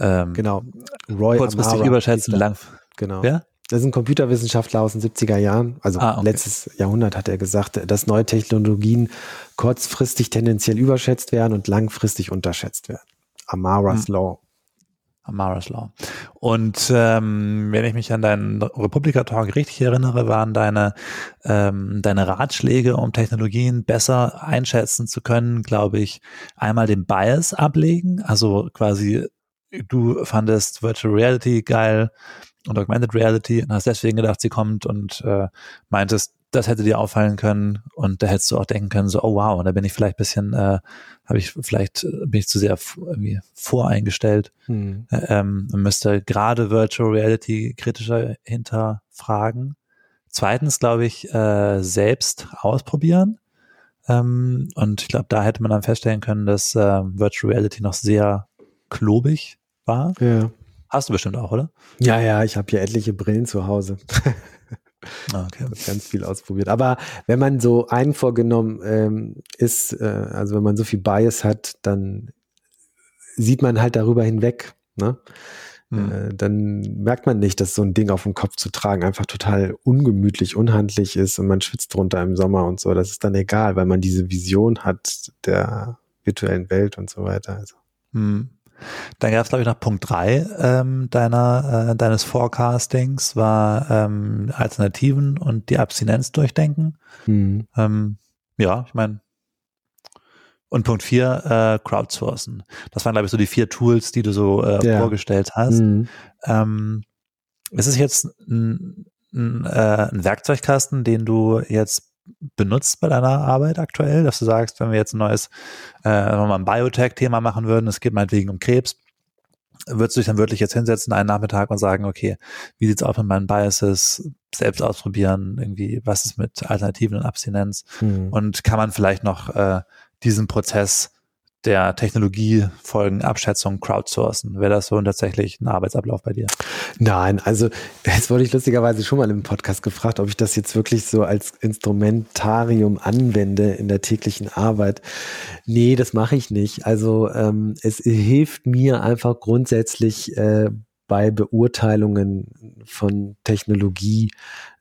Ähm, genau. Roy kurzfristig Amara überschätzen, lang. Genau. Ja? Das ist ein Computerwissenschaftler aus den 70er Jahren, also ah, okay. letztes Jahrhundert hat er gesagt, dass neue Technologien kurzfristig tendenziell überschätzt werden und langfristig unterschätzt werden. Amara's hm. Law. Amara's Law. Und ähm, wenn ich mich an deinen Republika-Talk richtig erinnere, waren deine, ähm, deine Ratschläge, um Technologien besser einschätzen zu können, glaube ich, einmal den Bias ablegen, also quasi du fandest Virtual Reality geil und Augmented Reality und hast deswegen gedacht, sie kommt und äh, meintest, das hätte dir auffallen können und da hättest du auch denken können, so, oh wow, da bin ich vielleicht bisschen, äh, habe ich vielleicht, äh, bin ich zu sehr irgendwie voreingestellt hm. Äh, ähm, müsste gerade Virtual Reality kritischer hinterfragen. Zweitens, glaube ich, äh, selbst ausprobieren. Ähm, und ich glaube, da hätte man dann feststellen können, dass äh, Virtual Reality noch sehr klobig war. Ja. Hast du bestimmt auch, oder? Ja, ja, ich habe hier etliche Brillen zu Hause. Ah, okay. (laughs) ganz viel ausprobiert. Aber wenn man so einvorgenommen ähm, ist, äh, also wenn man so viel Bias hat, dann sieht man halt darüber hinweg. Ne? Mhm. Äh, dann merkt man nicht, dass so ein Ding auf dem Kopf zu tragen einfach total ungemütlich, unhandlich ist und man schwitzt drunter im Sommer und so. Das ist dann egal, weil man diese Vision hat der virtuellen Welt und so weiter. Also. Mhm. Dann gab es, glaube ich, noch Punkt drei ähm, deiner, äh, deines Forecastings, war ähm, Alternativen und die Abstinenz durchdenken. Mhm. Ähm, ja, ich meine, und Punkt vier, äh, Crowdsourcen. Das waren, glaube ich, so die vier Tools, die du so äh, ja. vorgestellt hast. Mhm. Ähm, ist es jetzt ein, ein, äh, ein Werkzeugkasten, den du jetzt benutzt bei deiner Arbeit aktuell, dass du sagst, wenn wir jetzt ein neues, äh, mal ein Biotech-Thema machen würden, es geht meinetwegen um Krebs, würdest du dich dann wirklich jetzt hinsetzen einen Nachmittag und sagen, okay, wie sieht's aus mit meinen Biases, selbst ausprobieren, irgendwie, was ist mit Alternativen und Abstinenz mhm. und kann man vielleicht noch äh, diesen Prozess der Technologiefolgenabschätzung crowdsourcen? Wäre das so tatsächlich ein Arbeitsablauf bei dir? Nein, also jetzt wurde ich lustigerweise schon mal im Podcast gefragt, ob ich das jetzt wirklich so als Instrumentarium anwende in der täglichen Arbeit. Nee, das mache ich nicht. Also ähm, es hilft mir einfach grundsätzlich äh, bei Beurteilungen von Technologie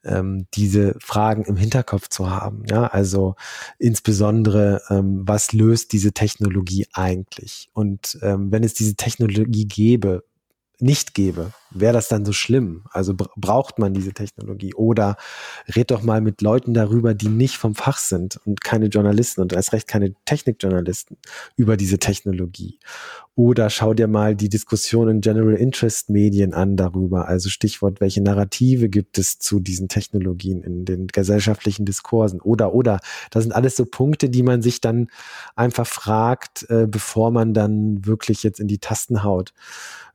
ähm, diese Fragen im Hinterkopf zu haben. Ja, also insbesondere, ähm, was löst diese Technologie eigentlich? Und ähm, wenn es diese Technologie gäbe, nicht gäbe, wäre das dann so schlimm? Also braucht man diese Technologie? Oder red doch mal mit Leuten darüber, die nicht vom Fach sind und keine Journalisten und erst recht keine Technikjournalisten über diese Technologie. Oder schau dir mal die Diskussion in General Interest Medien an darüber. Also Stichwort, welche Narrative gibt es zu diesen Technologien in den gesellschaftlichen Diskursen? Oder, oder. Das sind alles so Punkte, die man sich dann einfach fragt, äh, bevor man dann wirklich jetzt in die Tasten haut.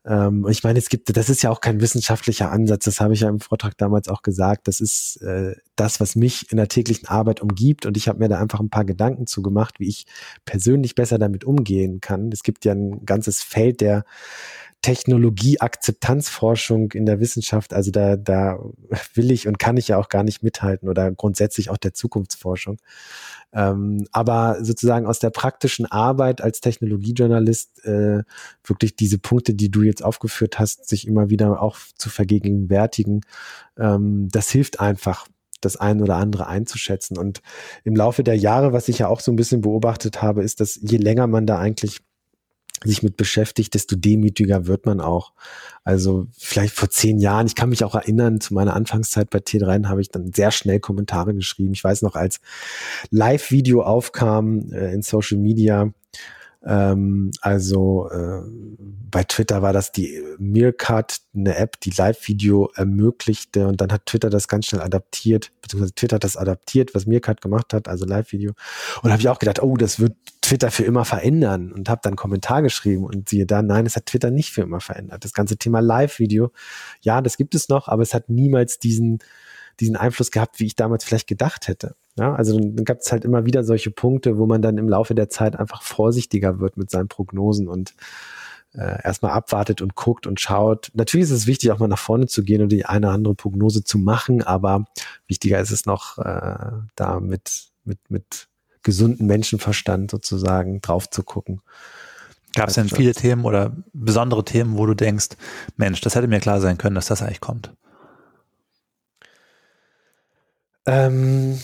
Ähm, ich meine, es gibt, das ist ja auch kein wissenschaftlicher Ansatz, das habe ich ja im Vortrag damals auch gesagt. Das ist äh, das, was mich in der täglichen Arbeit umgibt und ich habe mir da einfach ein paar Gedanken zu gemacht, wie ich persönlich besser damit umgehen kann. Es gibt ja ein ganzes Feld der Technologieakzeptanzforschung in der Wissenschaft, also da, da will ich und kann ich ja auch gar nicht mithalten oder grundsätzlich auch der Zukunftsforschung. Ähm, aber sozusagen aus der praktischen Arbeit als Technologiejournalist äh, wirklich diese Punkte, die du jetzt aufgeführt hast, sich immer wieder auch zu vergegenwärtigen, ähm, das hilft einfach das ein oder andere einzuschätzen. Und im Laufe der Jahre, was ich ja auch so ein bisschen beobachtet habe, ist, dass je länger man da eigentlich sich mit beschäftigt, desto demütiger wird man auch. Also vielleicht vor zehn Jahren, ich kann mich auch erinnern, zu meiner Anfangszeit bei T3 habe ich dann sehr schnell Kommentare geschrieben. Ich weiß noch, als Live-Video aufkam äh, in Social Media, ähm, also äh, bei Twitter war das die Meerkat, eine App, die Live-Video ermöglichte und dann hat Twitter das ganz schnell adaptiert, beziehungsweise Twitter hat das adaptiert, was Meerkat gemacht hat, also Live-Video. Und habe ich auch gedacht, oh, das wird Twitter für immer verändern und habe dann einen Kommentar geschrieben und siehe da, nein, es hat Twitter nicht für immer verändert. Das ganze Thema Live-Video, ja, das gibt es noch, aber es hat niemals diesen diesen Einfluss gehabt, wie ich damals vielleicht gedacht hätte. Ja, also dann, gab es halt immer wieder solche Punkte, wo man dann im Laufe der Zeit einfach vorsichtiger wird mit seinen Prognosen und äh, erstmal abwartet und guckt und schaut. Natürlich ist es wichtig, auch mal nach vorne zu gehen und die eine oder andere Prognose zu machen, aber wichtiger ist es noch, äh, da mit, mit, mit gesunden Menschenverstand sozusagen drauf zu gucken. Gab es denn viele Themen oder besondere Themen, wo du denkst, Mensch, das hätte mir klar sein können, dass das eigentlich kommt? Ähm,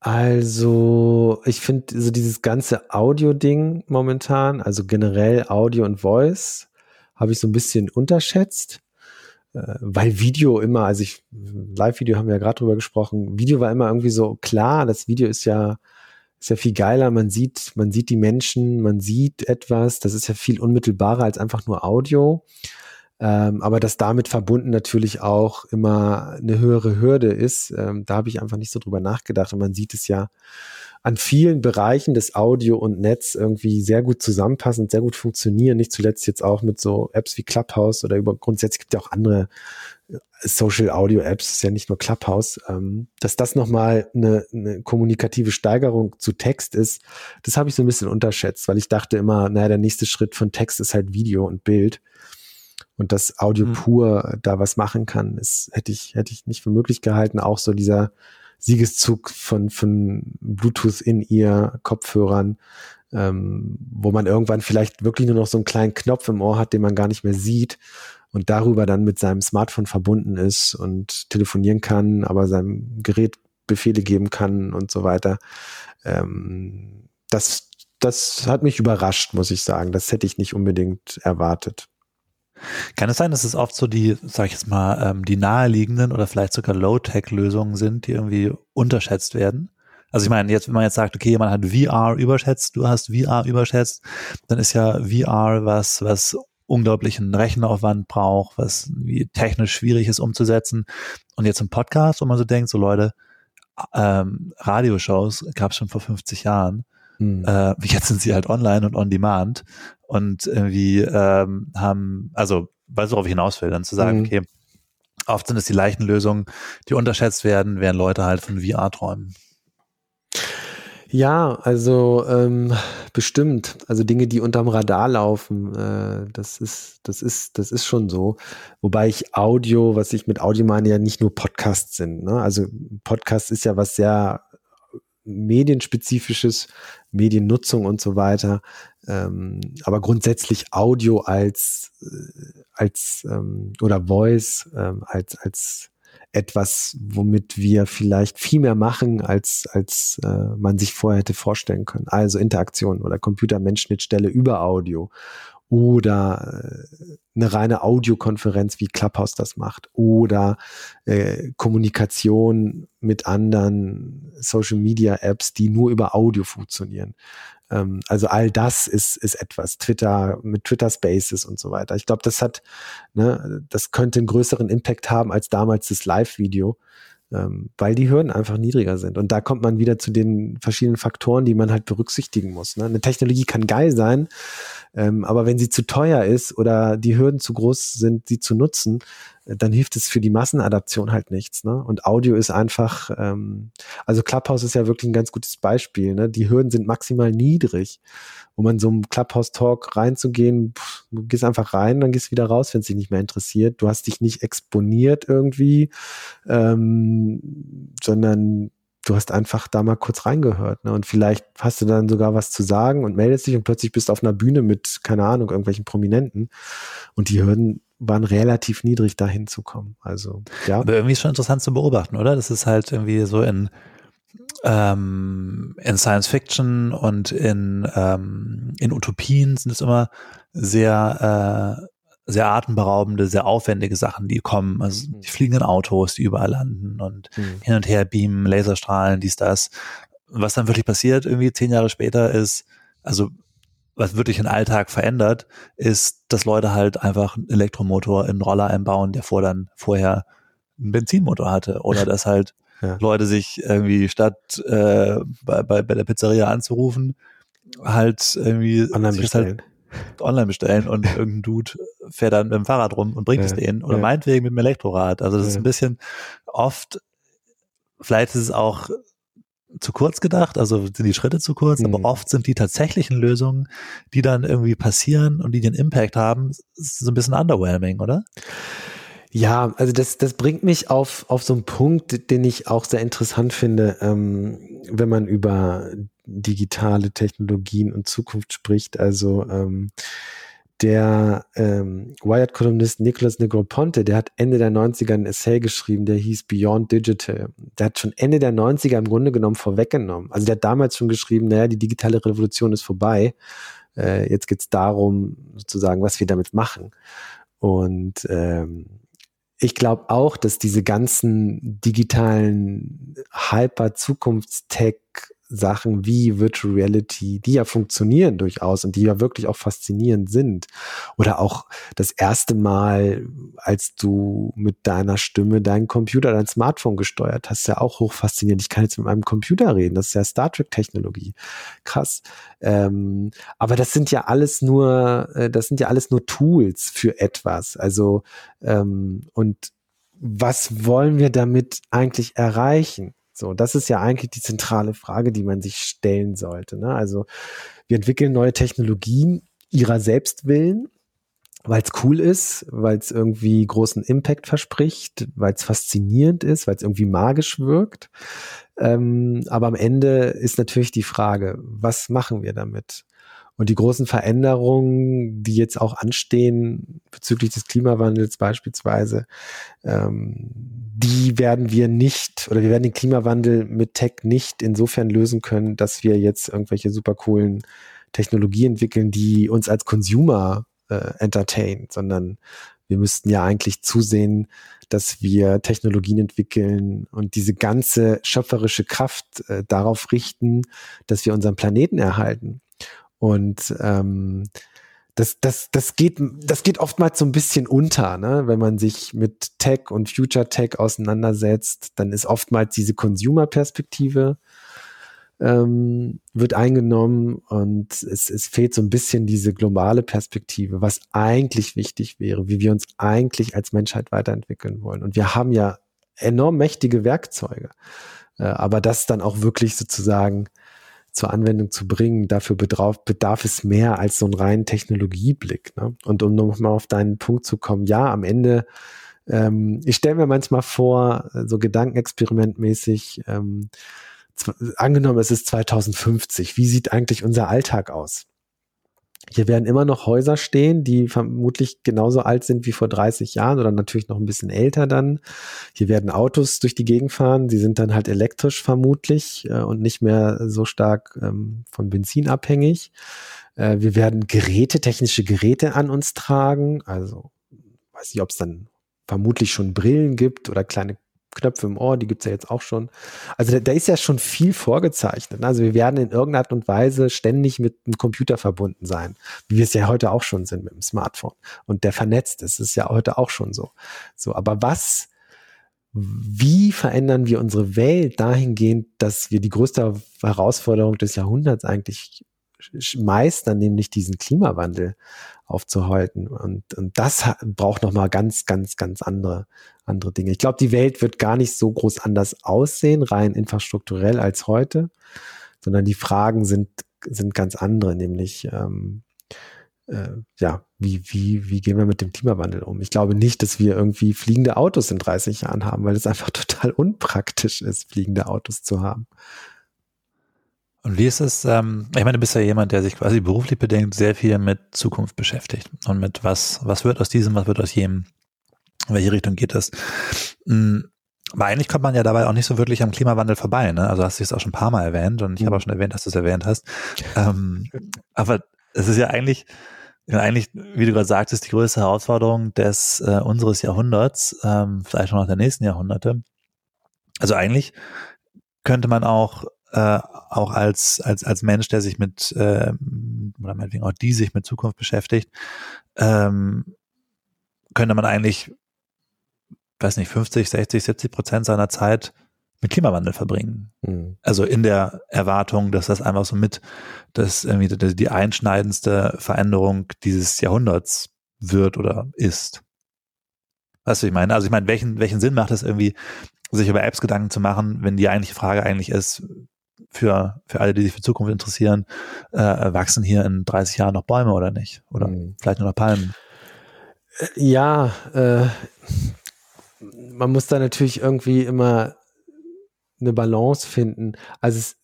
also, ich finde so dieses ganze Audio-Ding momentan, also generell Audio und Voice, habe ich so ein bisschen unterschätzt, äh, weil Video immer, also ich, Live-Video haben wir ja gerade drüber gesprochen, Video war immer irgendwie so klar, das Video ist ja, ist ja viel geiler, man sieht, man sieht die Menschen, man sieht etwas, das ist ja viel unmittelbarer als einfach nur Audio. Ähm, aber dass damit verbunden natürlich auch immer eine höhere Hürde ist, ähm, da habe ich einfach nicht so drüber nachgedacht. Und man sieht es ja an vielen Bereichen des Audio und Netz irgendwie sehr gut zusammenpassen, sehr gut funktionieren. Nicht zuletzt jetzt auch mit so Apps wie Clubhouse oder über grundsätzlich gibt ja auch andere äh, Social Audio Apps, ist ja nicht nur Clubhouse, ähm, dass das nochmal eine, eine kommunikative Steigerung zu Text ist, das habe ich so ein bisschen unterschätzt, weil ich dachte immer, naja, der nächste Schritt von Text ist halt Video und Bild und dass Audio mhm. pur da was machen kann, ist, hätte ich, hätte ich nicht für möglich gehalten. Auch so dieser Siegeszug von, von Bluetooth in ihr Kopfhörern, ähm, wo man irgendwann vielleicht wirklich nur noch so einen kleinen Knopf im Ohr hat, den man gar nicht mehr sieht und darüber dann mit seinem Smartphone verbunden ist und telefonieren kann, aber seinem Gerät Befehle geben kann und so weiter. Ähm, das, das hat mich überrascht, muss ich sagen. Das hätte ich nicht unbedingt erwartet. Kann es sein, dass es oft so die, sag ich jetzt mal, ähm, die naheliegenden oder vielleicht sogar Low-Tech-Lösungen sind, die irgendwie unterschätzt werden? Also ich meine, jetzt, wenn man jetzt sagt, okay, jemand hat VR überschätzt, du hast VR überschätzt, dann ist ja VR was, was unglaublichen Rechenaufwand braucht, was technisch schwierig ist umzusetzen. Und jetzt im Podcast, wo man so denkt, so Leute, ähm, Radioshows gab es schon vor 50 Jahren. Hm. Äh, jetzt sind sie halt online und on demand und irgendwie ähm, haben, also weißt du, worauf ich hinaus will, dann zu sagen, hm. okay, oft sind es die leichten Lösungen, die unterschätzt werden, während Leute halt von VR träumen. Ja, also ähm, bestimmt. Also Dinge, die unterm Radar laufen, äh, das ist, das ist, das ist schon so. Wobei ich Audio, was ich mit Audio meine, ja nicht nur Podcasts sind. Ne? Also Podcast ist ja was sehr medienspezifisches, Mediennutzung und so weiter. Ähm, aber grundsätzlich Audio als, äh, als ähm, oder Voice ähm, als, als etwas, womit wir vielleicht viel mehr machen, als, als äh, man sich vorher hätte vorstellen können. Also Interaktion oder Computer-Mensch-Schnittstelle über Audio oder äh, eine reine Audiokonferenz, wie Clubhouse das macht, oder äh, Kommunikation mit anderen Social Media Apps, die nur über Audio funktionieren. Ähm, also all das ist, ist etwas. Twitter mit Twitter Spaces und so weiter. Ich glaube, das hat, ne, das könnte einen größeren Impact haben als damals das Live-Video ähm, weil die Hürden einfach niedriger sind. Und da kommt man wieder zu den verschiedenen Faktoren, die man halt berücksichtigen muss. Ne? Eine Technologie kann geil sein, ähm, aber wenn sie zu teuer ist oder die Hürden zu groß sind, sie zu nutzen, dann hilft es für die Massenadaption halt nichts. Ne? Und Audio ist einfach, ähm, also Clubhouse ist ja wirklich ein ganz gutes Beispiel. Ne? Die Hürden sind maximal niedrig um in so einem Clubhouse-Talk reinzugehen, pff, du gehst einfach rein, dann gehst du wieder raus, wenn es dich nicht mehr interessiert. Du hast dich nicht exponiert irgendwie, ähm, sondern du hast einfach da mal kurz reingehört. Ne? Und vielleicht hast du dann sogar was zu sagen und meldest dich und plötzlich bist du auf einer Bühne mit, keine Ahnung, irgendwelchen Prominenten. Und die Hürden waren relativ niedrig, da hinzukommen. Also, ja. Aber irgendwie ist schon interessant zu beobachten, oder? Das ist halt irgendwie so in ähm, in Science Fiction und in, ähm, in Utopien sind es immer sehr, äh, sehr atemberaubende, sehr aufwendige Sachen, die kommen. Also mhm. die fliegenden Autos, die überall landen und mhm. hin und her beamen, Laserstrahlen, dies, das. Was dann wirklich passiert, irgendwie zehn Jahre später, ist, also was wirklich den Alltag verändert, ist, dass Leute halt einfach einen Elektromotor in einen Roller einbauen, der vor dann vorher einen Benzinmotor hatte. Oder dass halt ja. Leute sich irgendwie statt äh, bei, bei, bei der Pizzeria anzurufen, halt irgendwie online halt bestellen. Halt online bestellen und (laughs) irgendein Dude fährt dann mit dem Fahrrad rum und bringt ja. es denen oder ja. meinetwegen mit dem Elektrorad. Also das ist ein bisschen oft, vielleicht ist es auch zu kurz gedacht, also sind die Schritte zu kurz, mhm. aber oft sind die tatsächlichen Lösungen, die dann irgendwie passieren und die den Impact haben, so ein bisschen underwhelming, oder? Ja, also das, das bringt mich auf, auf so einen Punkt, den ich auch sehr interessant finde, ähm, wenn man über digitale Technologien und Zukunft spricht. Also ähm, der ähm, Wired-Kolumnist Nicholas Negroponte, der hat Ende der 90er ein Essay geschrieben, der hieß Beyond Digital. Der hat schon Ende der 90er im Grunde genommen vorweggenommen. Also der hat damals schon geschrieben, naja, die digitale Revolution ist vorbei. Äh, jetzt geht's darum, sozusagen, was wir damit machen. Und ähm, ich glaube auch, dass diese ganzen digitalen Hyper-Zukunftstech Sachen wie Virtual Reality, die ja funktionieren durchaus und die ja wirklich auch faszinierend sind. Oder auch das erste Mal, als du mit deiner Stimme deinen Computer, dein Smartphone gesteuert hast, ja auch hoch faszinierend. Ich kann jetzt mit meinem Computer reden, das ist ja Star Trek-Technologie. Krass. Ähm, aber das sind ja alles nur, äh, das sind ja alles nur Tools für etwas. Also, ähm, und was wollen wir damit eigentlich erreichen? So, das ist ja eigentlich die zentrale Frage, die man sich stellen sollte. Ne? Also wir entwickeln neue Technologien ihrer selbst willen, weil es cool ist, weil es irgendwie großen Impact verspricht, weil es faszinierend ist, weil es irgendwie magisch wirkt. Ähm, aber am Ende ist natürlich die Frage, was machen wir damit? Und die großen Veränderungen, die jetzt auch anstehen bezüglich des Klimawandels beispielsweise, ähm, die werden wir nicht oder wir werden den Klimawandel mit Tech nicht insofern lösen können, dass wir jetzt irgendwelche super coolen Technologie entwickeln, die uns als Consumer äh, entertain, sondern wir müssten ja eigentlich zusehen, dass wir Technologien entwickeln und diese ganze schöpferische Kraft äh, darauf richten, dass wir unseren Planeten erhalten. Und ähm, das, das, das, geht, das geht oftmals so ein bisschen unter, ne? wenn man sich mit Tech und Future Tech auseinandersetzt, dann ist oftmals diese Consumer-Perspektive ähm, wird eingenommen und es, es fehlt so ein bisschen diese globale Perspektive, was eigentlich wichtig wäre, wie wir uns eigentlich als Menschheit weiterentwickeln wollen. Und wir haben ja enorm mächtige Werkzeuge, äh, aber das dann auch wirklich sozusagen zur Anwendung zu bringen, dafür bedarf, bedarf es mehr als so einen reinen Technologieblick. Ne? Und um nochmal auf deinen Punkt zu kommen, ja, am Ende, ähm, ich stelle mir manchmal vor, so gedankenexperimentmäßig, ähm, angenommen, es ist 2050, wie sieht eigentlich unser Alltag aus? Hier werden immer noch Häuser stehen, die vermutlich genauso alt sind wie vor 30 Jahren oder natürlich noch ein bisschen älter dann. Hier werden Autos durch die Gegend fahren, die sind dann halt elektrisch vermutlich äh, und nicht mehr so stark ähm, von Benzin abhängig. Äh, wir werden Geräte, technische Geräte an uns tragen, also weiß nicht, ob es dann vermutlich schon Brillen gibt oder kleine Knöpfe im Ohr, die gibt's ja jetzt auch schon. Also da, da, ist ja schon viel vorgezeichnet. Also wir werden in irgendeiner Art und Weise ständig mit einem Computer verbunden sein, wie wir es ja heute auch schon sind mit dem Smartphone. Und der vernetzt ist, ist ja heute auch schon so. So, aber was, wie verändern wir unsere Welt dahingehend, dass wir die größte Herausforderung des Jahrhunderts eigentlich meistern, nämlich diesen Klimawandel aufzuhalten. Und, und das braucht nochmal ganz, ganz, ganz andere, andere Dinge. Ich glaube, die Welt wird gar nicht so groß anders aussehen, rein infrastrukturell als heute, sondern die Fragen sind, sind ganz andere, nämlich ähm, äh, ja, wie, wie, wie gehen wir mit dem Klimawandel um? Ich glaube nicht, dass wir irgendwie fliegende Autos in 30 Jahren haben, weil es einfach (laughs) total unpraktisch ist, fliegende Autos zu haben. Und wie ist es, ähm, ich meine, du bist ja jemand, der sich quasi beruflich bedingt sehr viel mit Zukunft beschäftigt und mit was, was wird aus diesem, was wird aus jenem, in welche Richtung geht es. Mhm. Aber eigentlich kommt man ja dabei auch nicht so wirklich am Klimawandel vorbei, ne? Also hast du es auch schon ein paar Mal erwähnt und ich habe auch schon erwähnt, dass du es erwähnt hast. Ähm, aber es ist ja eigentlich, eigentlich, wie du gerade sagtest, die größte Herausforderung des äh, unseres Jahrhunderts, ähm, vielleicht auch noch der nächsten Jahrhunderte. Also eigentlich könnte man auch äh, auch als, als, als Mensch, der sich mit, äh, oder meinetwegen auch die sich mit Zukunft beschäftigt, ähm, könnte man eigentlich, weiß nicht, 50, 60, 70 Prozent seiner Zeit mit Klimawandel verbringen. Mhm. Also in der Erwartung, dass das einfach so mit, dass irgendwie die, einschneidendste Veränderung dieses Jahrhunderts wird oder ist. Weißt du, ich meine? Also ich meine, welchen, welchen Sinn macht es irgendwie, sich über Apps Gedanken zu machen, wenn die eigentliche Frage eigentlich ist, für, für alle, die sich für Zukunft interessieren, äh, wachsen hier in 30 Jahren noch Bäume oder nicht? Oder mhm. vielleicht nur noch Palmen? Äh, ja, äh, man muss da natürlich irgendwie immer eine Balance finden. Also es,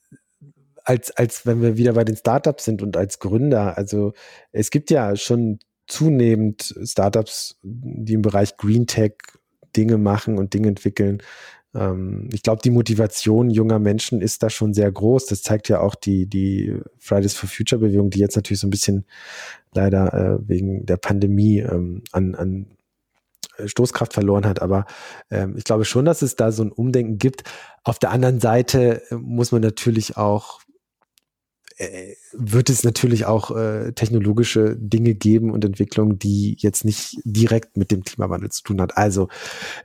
als, als wenn wir wieder bei den Startups sind und als Gründer, also es gibt ja schon zunehmend Startups, die im Bereich Green Tech Dinge machen und Dinge entwickeln. Ähm, ich glaube, die Motivation junger Menschen ist da schon sehr groß. Das zeigt ja auch die, die Fridays for Future Bewegung, die jetzt natürlich so ein bisschen leider äh, wegen der Pandemie ähm, an, an Stoßkraft verloren hat. Aber ähm, ich glaube schon, dass es da so ein Umdenken gibt. Auf der anderen Seite äh, muss man natürlich auch äh, wird es natürlich auch äh, technologische Dinge geben und Entwicklungen, die jetzt nicht direkt mit dem Klimawandel zu tun hat. Also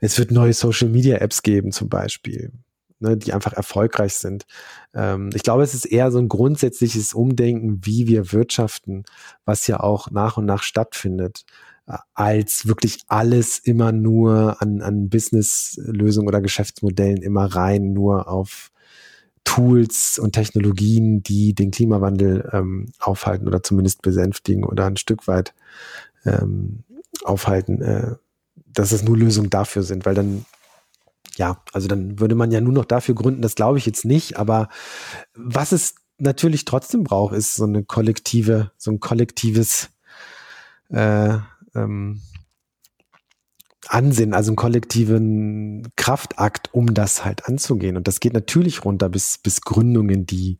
es wird neue Social Media Apps geben zum Beispiel, ne, die einfach erfolgreich sind. Ähm, ich glaube, es ist eher so ein grundsätzliches Umdenken, wie wir wirtschaften, was ja auch nach und nach stattfindet äh, als wirklich alles immer nur an, an Businesslösungen oder Geschäftsmodellen immer rein nur auf Tools und Technologien, die den Klimawandel ähm, aufhalten oder zumindest besänftigen oder ein Stück weit ähm, aufhalten, äh, dass es nur Lösungen dafür sind, weil dann ja, also dann würde man ja nur noch dafür gründen, das glaube ich jetzt nicht, aber was es natürlich trotzdem braucht, ist so eine kollektive, so ein kollektives äh, ähm, Ansinnen, also einen kollektiven Kraftakt, um das halt anzugehen. Und das geht natürlich runter bis, bis Gründungen, die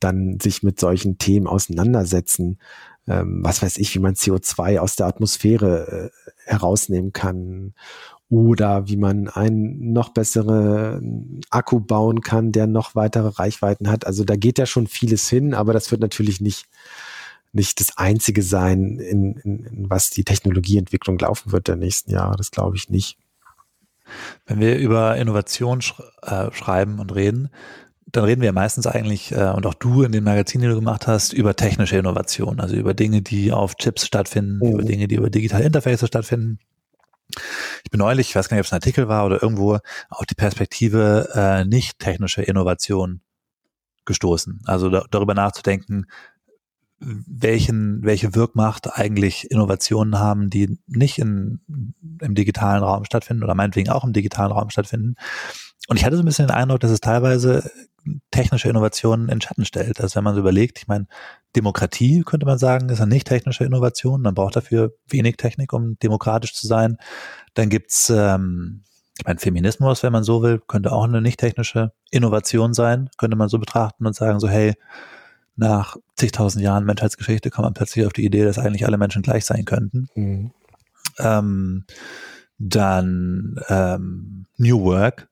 dann sich mit solchen Themen auseinandersetzen. Ähm, was weiß ich, wie man CO2 aus der Atmosphäre äh, herausnehmen kann oder wie man einen noch besseren Akku bauen kann, der noch weitere Reichweiten hat. Also da geht ja schon vieles hin, aber das wird natürlich nicht nicht das einzige sein, in, in, in was die Technologieentwicklung laufen wird der nächsten Jahre. Das glaube ich nicht. Wenn wir über Innovation sch äh, schreiben und reden, dann reden wir meistens eigentlich, äh, und auch du in den Magazinen, die du gemacht hast, über technische Innovation, also über Dinge, die auf Chips stattfinden, mhm. über Dinge, die über digitale Interfaces stattfinden. Ich bin neulich, ich weiß gar nicht, ob es ein Artikel war oder irgendwo, auf die Perspektive äh, nicht technische Innovation gestoßen. Also da, darüber nachzudenken, welchen, welche Wirkmacht eigentlich Innovationen haben, die nicht in, im digitalen Raum stattfinden oder meinetwegen auch im digitalen Raum stattfinden. Und ich hatte so ein bisschen den Eindruck, dass es teilweise technische Innovationen in Schatten stellt. Also wenn man so überlegt, ich meine, Demokratie könnte man sagen, ist eine nicht technische Innovation. Man braucht dafür wenig Technik, um demokratisch zu sein. Dann gibt's ähm, ich meine, Feminismus, wenn man so will, könnte auch eine nicht technische Innovation sein, könnte man so betrachten und sagen so, hey, nach zigtausend Jahren Menschheitsgeschichte kommt man plötzlich auf die Idee, dass eigentlich alle Menschen gleich sein könnten. Mhm. Ähm, dann ähm, New Work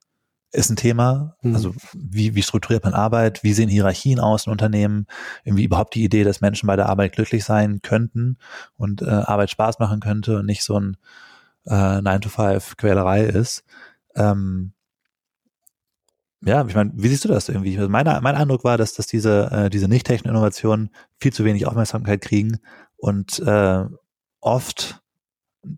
ist ein Thema. Mhm. Also wie, wie strukturiert man Arbeit? Wie sehen Hierarchien aus in Unternehmen? Irgendwie überhaupt die Idee, dass Menschen bei der Arbeit glücklich sein könnten und äh, Arbeit Spaß machen könnte und nicht so ein äh, 9-to-5-Quälerei ist. Ähm, ja, ich meine, wie siehst du das irgendwie? Also mein, mein Eindruck war, dass, dass diese, äh, diese nicht-technischen Innovationen viel zu wenig Aufmerksamkeit kriegen und äh, oft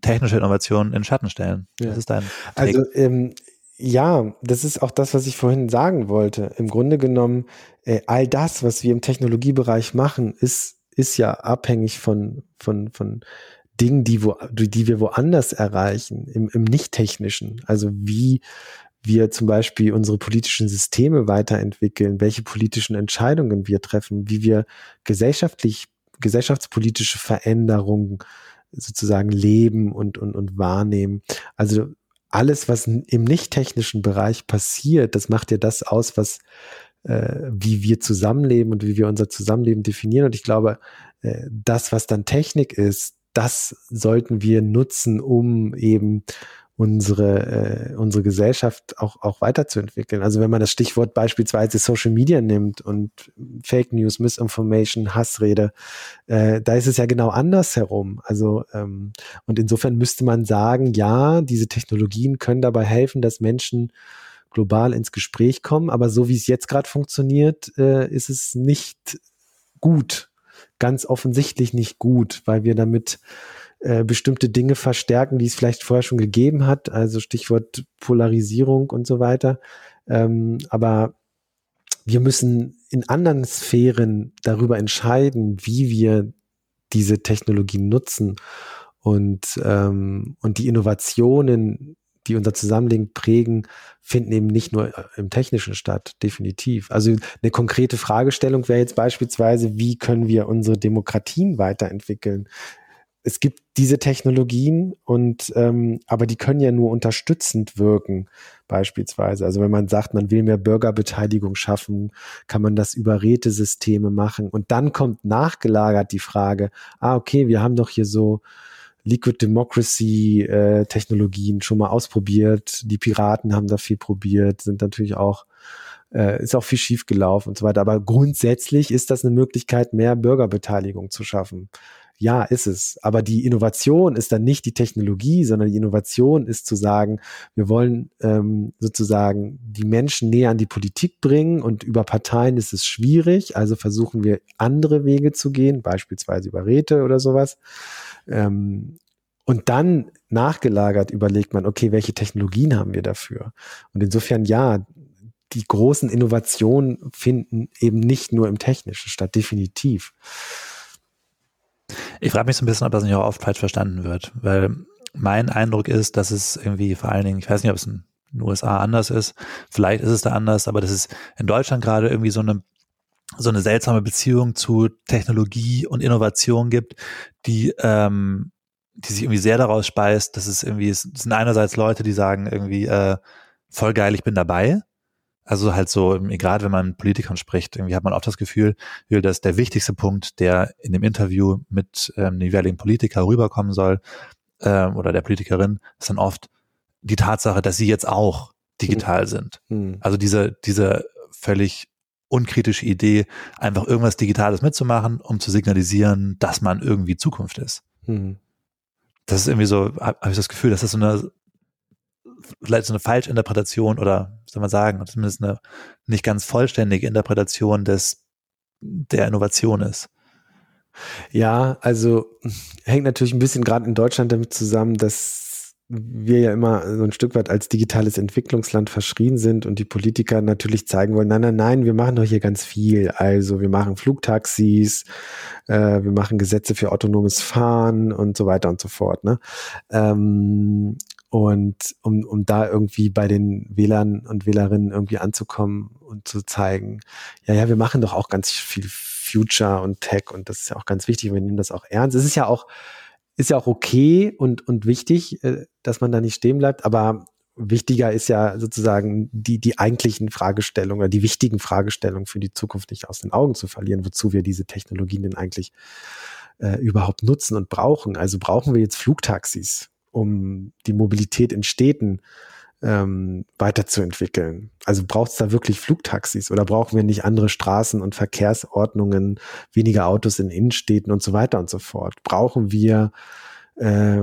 technische Innovationen in Schatten stellen. Ja. Das ist dein Take. Also ähm, ja, das ist auch das, was ich vorhin sagen wollte. Im Grunde genommen, äh, all das, was wir im Technologiebereich machen, ist, ist ja abhängig von, von, von Dingen, die, wo, die wir woanders erreichen, im, im Nicht-Technischen. Also wie wir zum Beispiel unsere politischen Systeme weiterentwickeln, welche politischen Entscheidungen wir treffen, wie wir gesellschaftlich, gesellschaftspolitische Veränderungen sozusagen leben und, und, und wahrnehmen. Also alles, was im nicht technischen Bereich passiert, das macht ja das aus, was äh, wie wir zusammenleben und wie wir unser Zusammenleben definieren. Und ich glaube, äh, das, was dann Technik ist, das sollten wir nutzen, um eben unsere, äh, unsere Gesellschaft auch, auch weiterzuentwickeln. Also wenn man das Stichwort beispielsweise Social Media nimmt und Fake News, Misinformation, Hassrede, äh, da ist es ja genau andersherum. Also ähm, und insofern müsste man sagen, ja, diese Technologien können dabei helfen, dass Menschen global ins Gespräch kommen, aber so wie es jetzt gerade funktioniert, äh, ist es nicht gut. Ganz offensichtlich nicht gut, weil wir damit äh, bestimmte Dinge verstärken, die es vielleicht vorher schon gegeben hat, also Stichwort Polarisierung und so weiter. Ähm, aber wir müssen in anderen Sphären darüber entscheiden, wie wir diese Technologien nutzen und, ähm, und die Innovationen, die unser Zusammenleben prägen, finden eben nicht nur äh, im Technischen statt, definitiv. Also eine konkrete Fragestellung wäre jetzt beispielsweise, wie können wir unsere Demokratien weiterentwickeln? Es gibt diese Technologien und ähm, aber die können ja nur unterstützend wirken, beispielsweise. Also wenn man sagt, man will mehr Bürgerbeteiligung schaffen, kann man das über Rätesysteme machen. Und dann kommt nachgelagert die Frage, ah, okay, wir haben doch hier so Liquid Democracy äh, Technologien schon mal ausprobiert. Die Piraten haben da viel probiert, sind natürlich auch äh, ist auch viel schief gelaufen und so weiter. Aber grundsätzlich ist das eine Möglichkeit, mehr Bürgerbeteiligung zu schaffen. Ja, ist es. Aber die Innovation ist dann nicht die Technologie, sondern die Innovation ist zu sagen, wir wollen ähm, sozusagen die Menschen näher an die Politik bringen und über Parteien ist es schwierig. Also versuchen wir andere Wege zu gehen, beispielsweise über Räte oder sowas. Ähm, und dann nachgelagert überlegt man, okay, welche Technologien haben wir dafür? Und insofern ja, die großen Innovationen finden eben nicht nur im Technischen statt, definitiv. Ich frage mich so ein bisschen, ob das nicht auch oft falsch verstanden wird, weil mein Eindruck ist, dass es irgendwie vor allen Dingen, ich weiß nicht, ob es in den USA anders ist, vielleicht ist es da anders, aber dass es in Deutschland gerade irgendwie so eine so eine seltsame Beziehung zu Technologie und Innovation gibt, die ähm, die sich irgendwie sehr daraus speist, dass es irgendwie, es sind einerseits Leute, die sagen irgendwie, äh, voll geil, ich bin dabei, also halt so, gerade wenn man mit Politikern spricht, irgendwie hat man auch das Gefühl, dass der wichtigste Punkt, der in dem Interview mit ähm, dem jeweiligen Politiker rüberkommen soll, ähm, oder der Politikerin, ist dann oft die Tatsache, dass sie jetzt auch digital mhm. sind. Mhm. Also diese, diese völlig unkritische Idee, einfach irgendwas Digitales mitzumachen, um zu signalisieren, dass man irgendwie Zukunft ist. Mhm. Das ist irgendwie so, habe hab ich das Gefühl, dass das so eine vielleicht so eine Falschinterpretation oder soll man sagen, zumindest eine nicht ganz vollständige Interpretation des der Innovation ist. Ja, also hängt natürlich ein bisschen gerade in Deutschland damit zusammen, dass wir ja immer so ein Stück weit als digitales Entwicklungsland verschrien sind und die Politiker natürlich zeigen wollen, nein, nein, nein, wir machen doch hier ganz viel. Also wir machen Flugtaxis, äh, wir machen Gesetze für autonomes Fahren und so weiter und so fort. Ne? Ähm, und um, um da irgendwie bei den Wählern und Wählerinnen irgendwie anzukommen und zu zeigen, ja, ja, wir machen doch auch ganz viel Future und Tech und das ist ja auch ganz wichtig, wir nehmen das auch ernst. Es ist ja auch, ist ja auch okay und, und wichtig, äh, dass man da nicht stehen bleibt, aber wichtiger ist ja sozusagen die, die eigentlichen Fragestellungen oder die wichtigen Fragestellungen für die Zukunft nicht aus den Augen zu verlieren, wozu wir diese Technologien denn eigentlich äh, überhaupt nutzen und brauchen. Also brauchen wir jetzt Flugtaxis? um die Mobilität in Städten ähm, weiterzuentwickeln? Also braucht es da wirklich Flugtaxis oder brauchen wir nicht andere Straßen und Verkehrsordnungen, weniger Autos in Innenstädten und so weiter und so fort? Brauchen wir äh,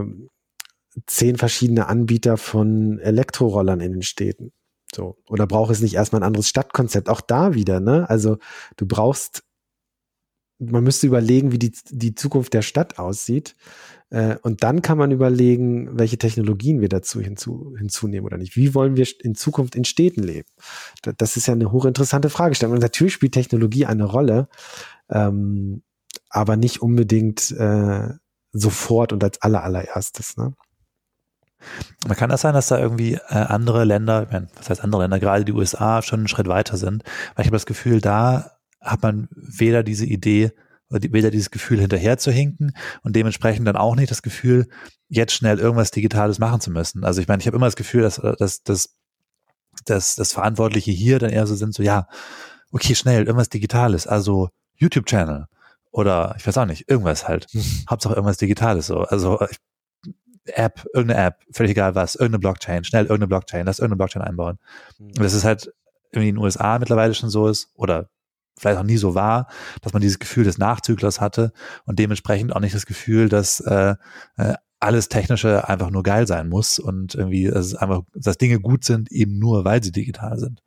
zehn verschiedene Anbieter von Elektrorollern in den Städten? So. Oder braucht es nicht erstmal ein anderes Stadtkonzept? Auch da wieder, ne? Also du brauchst, man müsste überlegen, wie die, die Zukunft der Stadt aussieht. Äh, und dann kann man überlegen, welche Technologien wir dazu hinzu, hinzunehmen oder nicht. Wie wollen wir in Zukunft in Städten leben? Das ist ja eine hochinteressante Fragestellung. Und natürlich spielt Technologie eine Rolle, ähm, aber nicht unbedingt äh, sofort und als aller allererstes. Ne? Man kann das sein, dass da irgendwie äh, andere Länder, was heißt andere Länder, gerade die USA schon einen Schritt weiter sind, weil ich habe das Gefühl, da hat man weder diese Idee, weder dieses Gefühl hinterher zu hinken und dementsprechend dann auch nicht das Gefühl, jetzt schnell irgendwas Digitales machen zu müssen. Also ich meine, ich habe immer das Gefühl, dass, dass, dass, dass das Verantwortliche hier dann eher so sind, so ja, okay, schnell, irgendwas Digitales, also YouTube-Channel oder ich weiß auch nicht, irgendwas halt. Mhm. Hauptsache irgendwas Digitales so. Also App, irgendeine App, völlig egal was, irgendeine Blockchain, schnell irgendeine Blockchain, lass irgendeine Blockchain einbauen. Mhm. Und das ist halt irgendwie in den USA mittlerweile schon so ist oder vielleicht auch nie so war, dass man dieses Gefühl des Nachzüglers hatte und dementsprechend auch nicht das Gefühl, dass äh, äh, alles Technische einfach nur geil sein muss und irgendwie, dass es einfach, dass Dinge gut sind, eben nur, weil sie digital sind.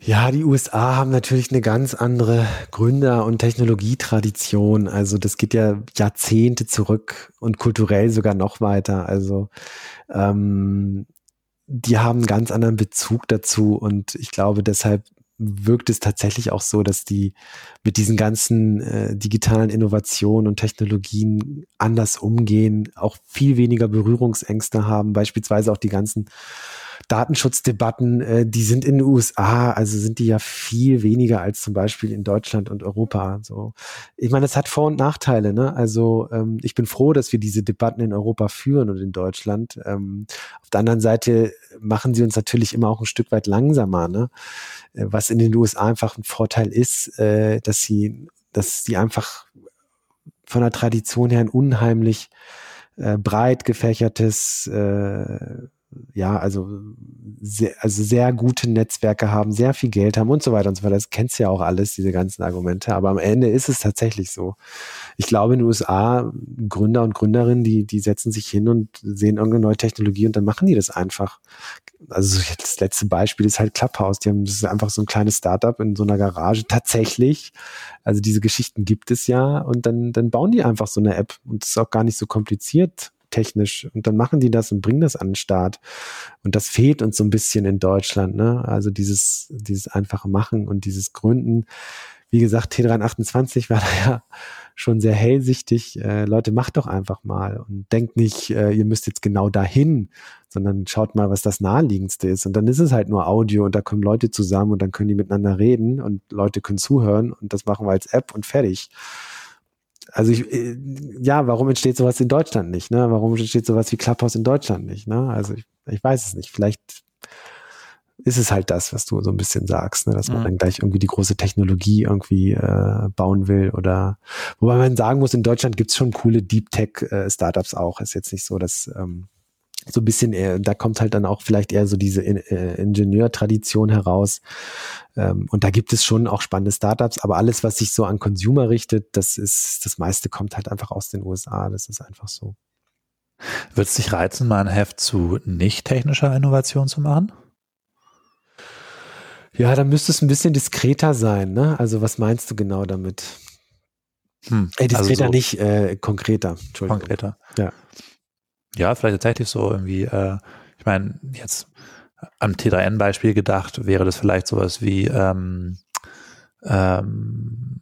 Ja, die USA haben natürlich eine ganz andere Gründer- und Technologietradition. Also das geht ja Jahrzehnte zurück und kulturell sogar noch weiter. Also ähm, die haben einen ganz anderen Bezug dazu und ich glaube, deshalb wirkt es tatsächlich auch so, dass die mit diesen ganzen äh, digitalen Innovationen und Technologien anders umgehen, auch viel weniger Berührungsängste haben, beispielsweise auch die ganzen Datenschutzdebatten, äh, die sind in den USA, also sind die ja viel weniger als zum Beispiel in Deutschland und Europa. So, ich meine, es hat Vor- und Nachteile. Ne? Also ähm, ich bin froh, dass wir diese Debatten in Europa führen und in Deutschland. Ähm, auf der anderen Seite machen sie uns natürlich immer auch ein Stück weit langsamer. Ne? Äh, was in den USA einfach ein Vorteil ist, äh, dass sie, dass sie einfach von der Tradition her ein unheimlich äh, breit gefächertes äh, ja, also sehr, also sehr gute Netzwerke haben, sehr viel Geld haben und so weiter und so weiter. Das kennst du ja auch alles, diese ganzen Argumente. Aber am Ende ist es tatsächlich so. Ich glaube, in den USA, Gründer und Gründerinnen, die, die setzen sich hin und sehen irgendeine neue Technologie und dann machen die das einfach. Also das letzte Beispiel ist halt Clubhouse. Die haben, das ist einfach so ein kleines Startup in so einer Garage. Tatsächlich. Also diese Geschichten gibt es ja und dann, dann bauen die einfach so eine App und es ist auch gar nicht so kompliziert technisch. Und dann machen die das und bringen das an den Start. Und das fehlt uns so ein bisschen in Deutschland, ne? Also dieses, dieses einfache Machen und dieses Gründen. Wie gesagt, T328 (laughs) war da ja schon sehr hellsichtig. Äh, Leute, macht doch einfach mal und denkt nicht, äh, ihr müsst jetzt genau dahin, sondern schaut mal, was das naheliegendste ist. Und dann ist es halt nur Audio und da kommen Leute zusammen und dann können die miteinander reden und Leute können zuhören und das machen wir als App und fertig also ich, äh, ja, warum entsteht sowas in Deutschland nicht? Ne? Warum entsteht sowas wie Clubhouse in Deutschland nicht? Ne? Also ich, ich weiß es nicht. Vielleicht ist es halt das, was du so ein bisschen sagst, ne? dass man mhm. dann gleich irgendwie die große Technologie irgendwie äh, bauen will oder wobei man sagen muss, in Deutschland gibt's schon coole Deep Tech äh, Startups auch. Ist jetzt nicht so, dass ähm, so ein bisschen, eher, da kommt halt dann auch vielleicht eher so diese äh, Ingenieurtradition heraus. Ähm, und da gibt es schon auch spannende Startups, aber alles, was sich so an Consumer richtet, das ist, das meiste kommt halt einfach aus den USA. Das ist einfach so. Wird es dich reizen, mal ein Heft zu nicht technischer Innovation zu machen? Ja, da müsste es ein bisschen diskreter sein, ne? Also was meinst du genau damit? Hm, äh, diskreter also so nicht, äh, konkreter. Entschuldigung. Konkreter. Ja. Ja, vielleicht tatsächlich so irgendwie, äh, ich meine, jetzt am T3N-Beispiel gedacht, wäre das vielleicht sowas wie, ähm, ähm,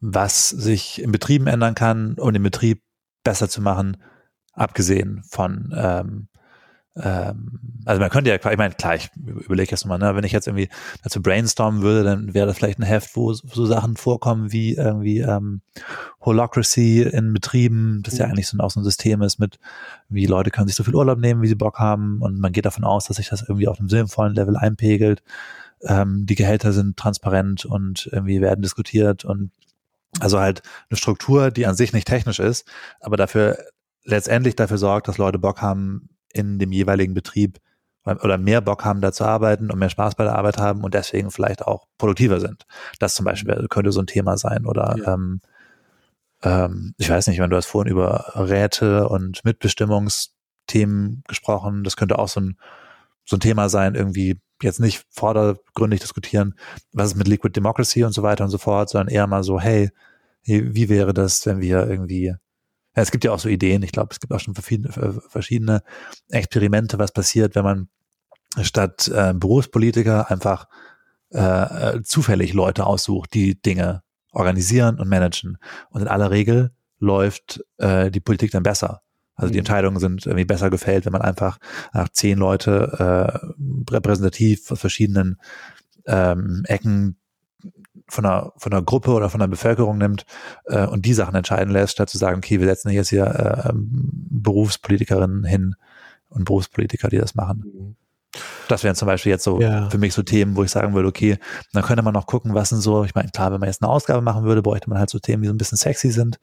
was sich in Betrieben ändern kann, um den Betrieb besser zu machen, abgesehen von ähm, ähm, also man könnte ja, ich meine, klar, ich überlege jetzt nochmal, ne, wenn ich jetzt irgendwie dazu brainstormen würde, dann wäre das vielleicht ein Heft, wo so Sachen vorkommen wie irgendwie ähm, Holocracy in Betrieben, das mhm. ja eigentlich so ein, auch so ein System ist mit, wie Leute können sich so viel Urlaub nehmen, wie sie Bock haben und man geht davon aus, dass sich das irgendwie auf einem sinnvollen Level einpegelt. Ähm, die Gehälter sind transparent und irgendwie werden diskutiert und also halt eine Struktur, die an sich nicht technisch ist, aber dafür letztendlich dafür sorgt, dass Leute Bock haben, in dem jeweiligen Betrieb oder mehr Bock haben, da zu arbeiten und mehr Spaß bei der Arbeit haben und deswegen vielleicht auch produktiver sind. Das zum Beispiel könnte so ein Thema sein. Oder ja. ähm, ähm, ich weiß nicht, wenn du hast vorhin über Räte und Mitbestimmungsthemen gesprochen, das könnte auch so ein, so ein Thema sein, irgendwie jetzt nicht vordergründig diskutieren, was ist mit Liquid Democracy und so weiter und so fort, sondern eher mal so, hey, wie wäre das, wenn wir irgendwie es gibt ja auch so Ideen, ich glaube, es gibt auch schon verschiedene, verschiedene Experimente, was passiert, wenn man statt äh, Berufspolitiker einfach äh, äh, zufällig Leute aussucht, die Dinge organisieren und managen. Und in aller Regel läuft äh, die Politik dann besser. Also die mhm. Entscheidungen sind irgendwie besser gefällt, wenn man einfach nach zehn Leute äh, repräsentativ aus verschiedenen ähm, Ecken von einer, von einer Gruppe oder von der Bevölkerung nimmt äh, und die Sachen entscheiden lässt, statt zu sagen, okay, wir setzen jetzt hier äh, Berufspolitikerinnen hin und Berufspolitiker, die das machen. Mhm. Das wären zum Beispiel jetzt so ja. für mich so Themen, wo ich sagen würde, okay, dann könnte man noch gucken, was sind so, ich meine, klar, wenn man jetzt eine Ausgabe machen würde, bräuchte man halt so Themen, die so ein bisschen sexy sind.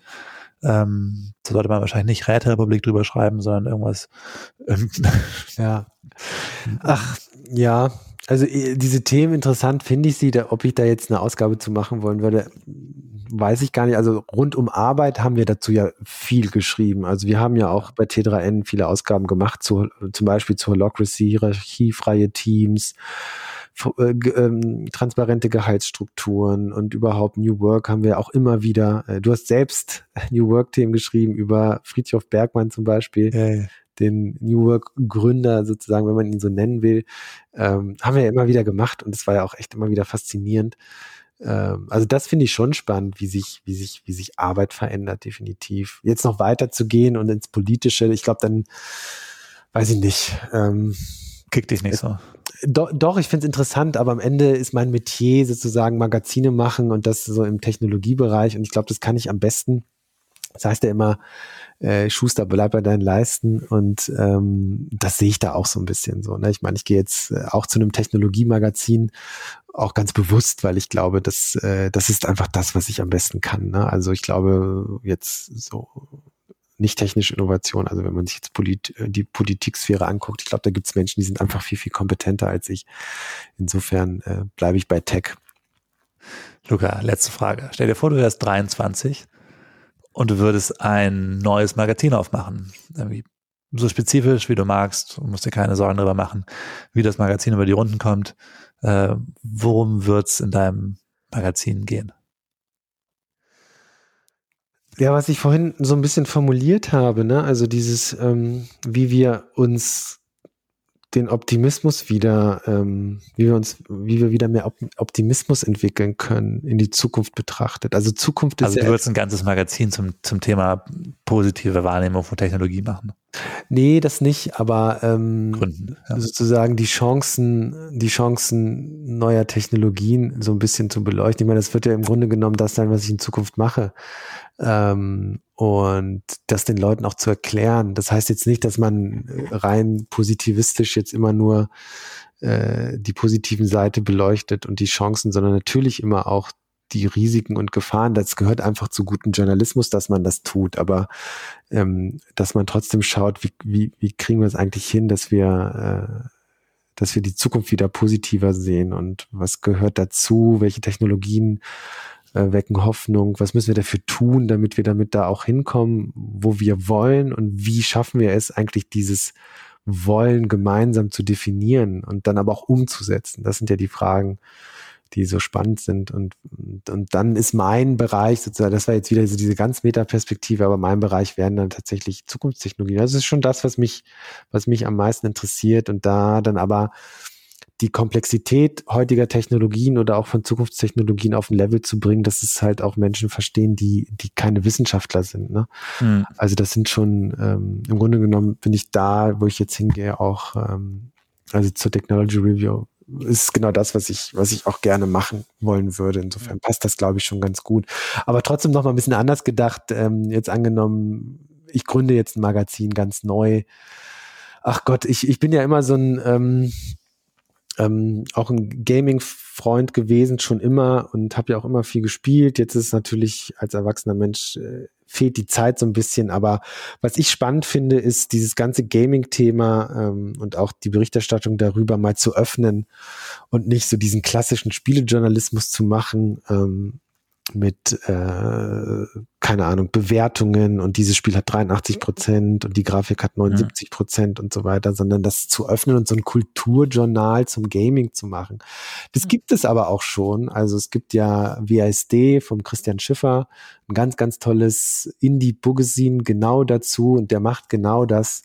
Ähm, da sollte man wahrscheinlich nicht Räterepublik drüber schreiben, sondern irgendwas. (laughs) Ähm, ja. Ach, ja, also äh, diese Themen interessant finde ich sie, da, ob ich da jetzt eine Ausgabe zu machen wollen würde, weiß ich gar nicht. Also rund um Arbeit haben wir dazu ja viel geschrieben. Also wir haben ja auch bei T3N viele Ausgaben gemacht, zu, zum Beispiel zu Holocracy, hierarchiefreie Teams, äh, ähm, transparente Gehaltsstrukturen und überhaupt New Work haben wir auch immer wieder. Äh, du hast selbst (laughs) New Work-Themen geschrieben über Friedhof Bergmann zum Beispiel. Ja den New Work Gründer sozusagen, wenn man ihn so nennen will, ähm, haben wir ja immer wieder gemacht und es war ja auch echt immer wieder faszinierend. Ähm, also das finde ich schon spannend, wie sich, wie sich, wie sich Arbeit verändert, definitiv. Jetzt noch weiter zu gehen und ins Politische, ich glaube, dann weiß ich nicht. Ähm, kickt dich nicht so. Do, doch, ich finde es interessant, aber am Ende ist mein Metier sozusagen Magazine machen und das so im Technologiebereich. Und ich glaube, das kann ich am besten. Das heißt ja immer, äh, Schuster, bleib bei deinen Leisten. Und ähm, das sehe ich da auch so ein bisschen so. Ne? Ich meine, ich gehe jetzt äh, auch zu einem Technologiemagazin, auch ganz bewusst, weil ich glaube, dass äh, das ist einfach das, was ich am besten kann. Ne? Also ich glaube, jetzt so nicht technische Innovation. Also wenn man sich jetzt Polit äh, die Politiksphäre anguckt, ich glaube, da gibt es Menschen, die sind einfach viel, viel kompetenter als ich. Insofern äh, bleibe ich bei Tech. Luca, letzte Frage. Stell dir vor, du wärst 23 und du würdest ein neues Magazin aufmachen. Irgendwie so spezifisch, wie du magst. Du musst dir keine Sorgen darüber machen, wie das Magazin über die Runden kommt. Äh, worum wird's in deinem Magazin gehen? Ja, was ich vorhin so ein bisschen formuliert habe, ne? also dieses, ähm, wie wir uns den Optimismus wieder, ähm, wie wir uns, wie wir wieder mehr Optimismus entwickeln können in die Zukunft betrachtet. Also Zukunft ist. Also du würdest ein ganzes Magazin zum, zum Thema positive Wahrnehmung von Technologie machen. Nee, das nicht, aber ähm, Gründen, ja. sozusagen die Chancen, die Chancen neuer Technologien so ein bisschen zu beleuchten. Ich meine, das wird ja im Grunde genommen das sein, was ich in Zukunft mache ähm, und das den Leuten auch zu erklären. Das heißt jetzt nicht, dass man äh, rein positivistisch jetzt immer nur äh, die positiven Seite beleuchtet und die Chancen, sondern natürlich immer auch die Risiken und Gefahren. Das gehört einfach zu gutem Journalismus, dass man das tut. Aber ähm, dass man trotzdem schaut, wie, wie, wie kriegen wir es eigentlich hin, dass wir äh, dass wir die Zukunft wieder positiver sehen und was gehört dazu, welche Technologien wecken Hoffnung, was müssen wir dafür tun, damit wir damit da auch hinkommen, wo wir wollen und wie schaffen wir es eigentlich dieses Wollen gemeinsam zu definieren und dann aber auch umzusetzen. Das sind ja die Fragen, die so spannend sind. Und, und, und dann ist mein Bereich sozusagen, das war jetzt wieder so diese ganz Metaperspektive, aber mein Bereich werden dann tatsächlich Zukunftstechnologien. Das ist schon das, was mich, was mich am meisten interessiert und da dann aber die Komplexität heutiger Technologien oder auch von Zukunftstechnologien auf ein Level zu bringen, dass es halt auch Menschen verstehen, die, die keine Wissenschaftler sind. Ne? Mhm. Also das sind schon, ähm, im Grunde genommen bin ich da, wo ich jetzt hingehe, auch ähm, also zur Technology Review ist genau das, was ich, was ich auch gerne machen wollen würde. Insofern passt das, glaube ich, schon ganz gut. Aber trotzdem noch mal ein bisschen anders gedacht. Ähm, jetzt angenommen, ich gründe jetzt ein Magazin ganz neu. Ach Gott, ich, ich bin ja immer so ein, ähm, ähm, auch ein Gaming-Freund gewesen, schon immer und habe ja auch immer viel gespielt. Jetzt ist natürlich als erwachsener Mensch äh, fehlt die Zeit so ein bisschen. Aber was ich spannend finde, ist dieses ganze Gaming-Thema ähm, und auch die Berichterstattung darüber mal zu öffnen und nicht so diesen klassischen Spielejournalismus zu machen. Ähm, mit, äh, keine Ahnung, Bewertungen und dieses Spiel hat 83 Prozent und die Grafik hat 79 Prozent und so weiter, sondern das zu öffnen und so ein Kulturjournal zum Gaming zu machen. Das gibt es aber auch schon. Also es gibt ja WASD vom Christian Schiffer, ein ganz, ganz tolles Indie-Magazin genau dazu und der macht genau das.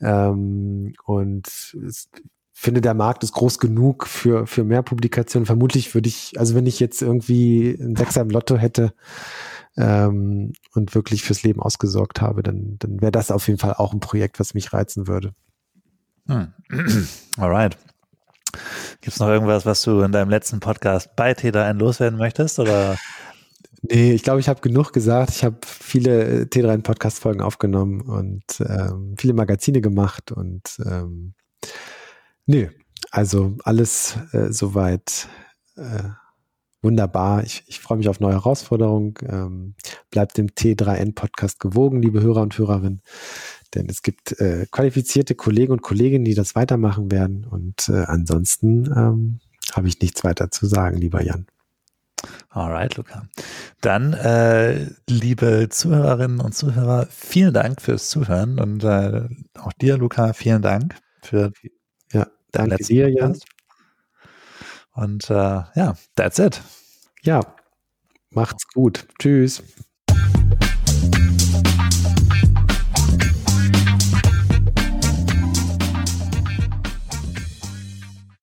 Ähm, und es, finde, der Markt ist groß genug für, für mehr Publikationen. Vermutlich würde ich, also wenn ich jetzt irgendwie ein Sechser im Lotto hätte ähm, und wirklich fürs Leben ausgesorgt habe, dann, dann wäre das auf jeden Fall auch ein Projekt, was mich reizen würde. Hm. (clears throat) Alright. Gibt es noch irgendwas, was du in deinem letzten Podcast bei T3N loswerden möchtest? Oder? (laughs) Nee, ich glaube, ich habe genug gesagt. Ich habe viele T3N Podcast-Folgen aufgenommen und ähm, viele Magazine gemacht und ähm, Nee, also alles äh, soweit äh, wunderbar. Ich, ich freue mich auf neue Herausforderungen. Ähm, bleibt dem T3N-Podcast gewogen, liebe Hörer und Hörerinnen. Denn es gibt äh, qualifizierte Kollegen und Kolleginnen, die das weitermachen werden. Und äh, ansonsten ähm, habe ich nichts weiter zu sagen, lieber Jan. Alright, Luca. Dann, äh, liebe Zuhörerinnen und Zuhörer, vielen Dank fürs Zuhören und äh, auch dir, Luca, vielen Dank für Danke dir, Jan. Und äh, ja, that's it. Ja, macht's gut. Tschüss.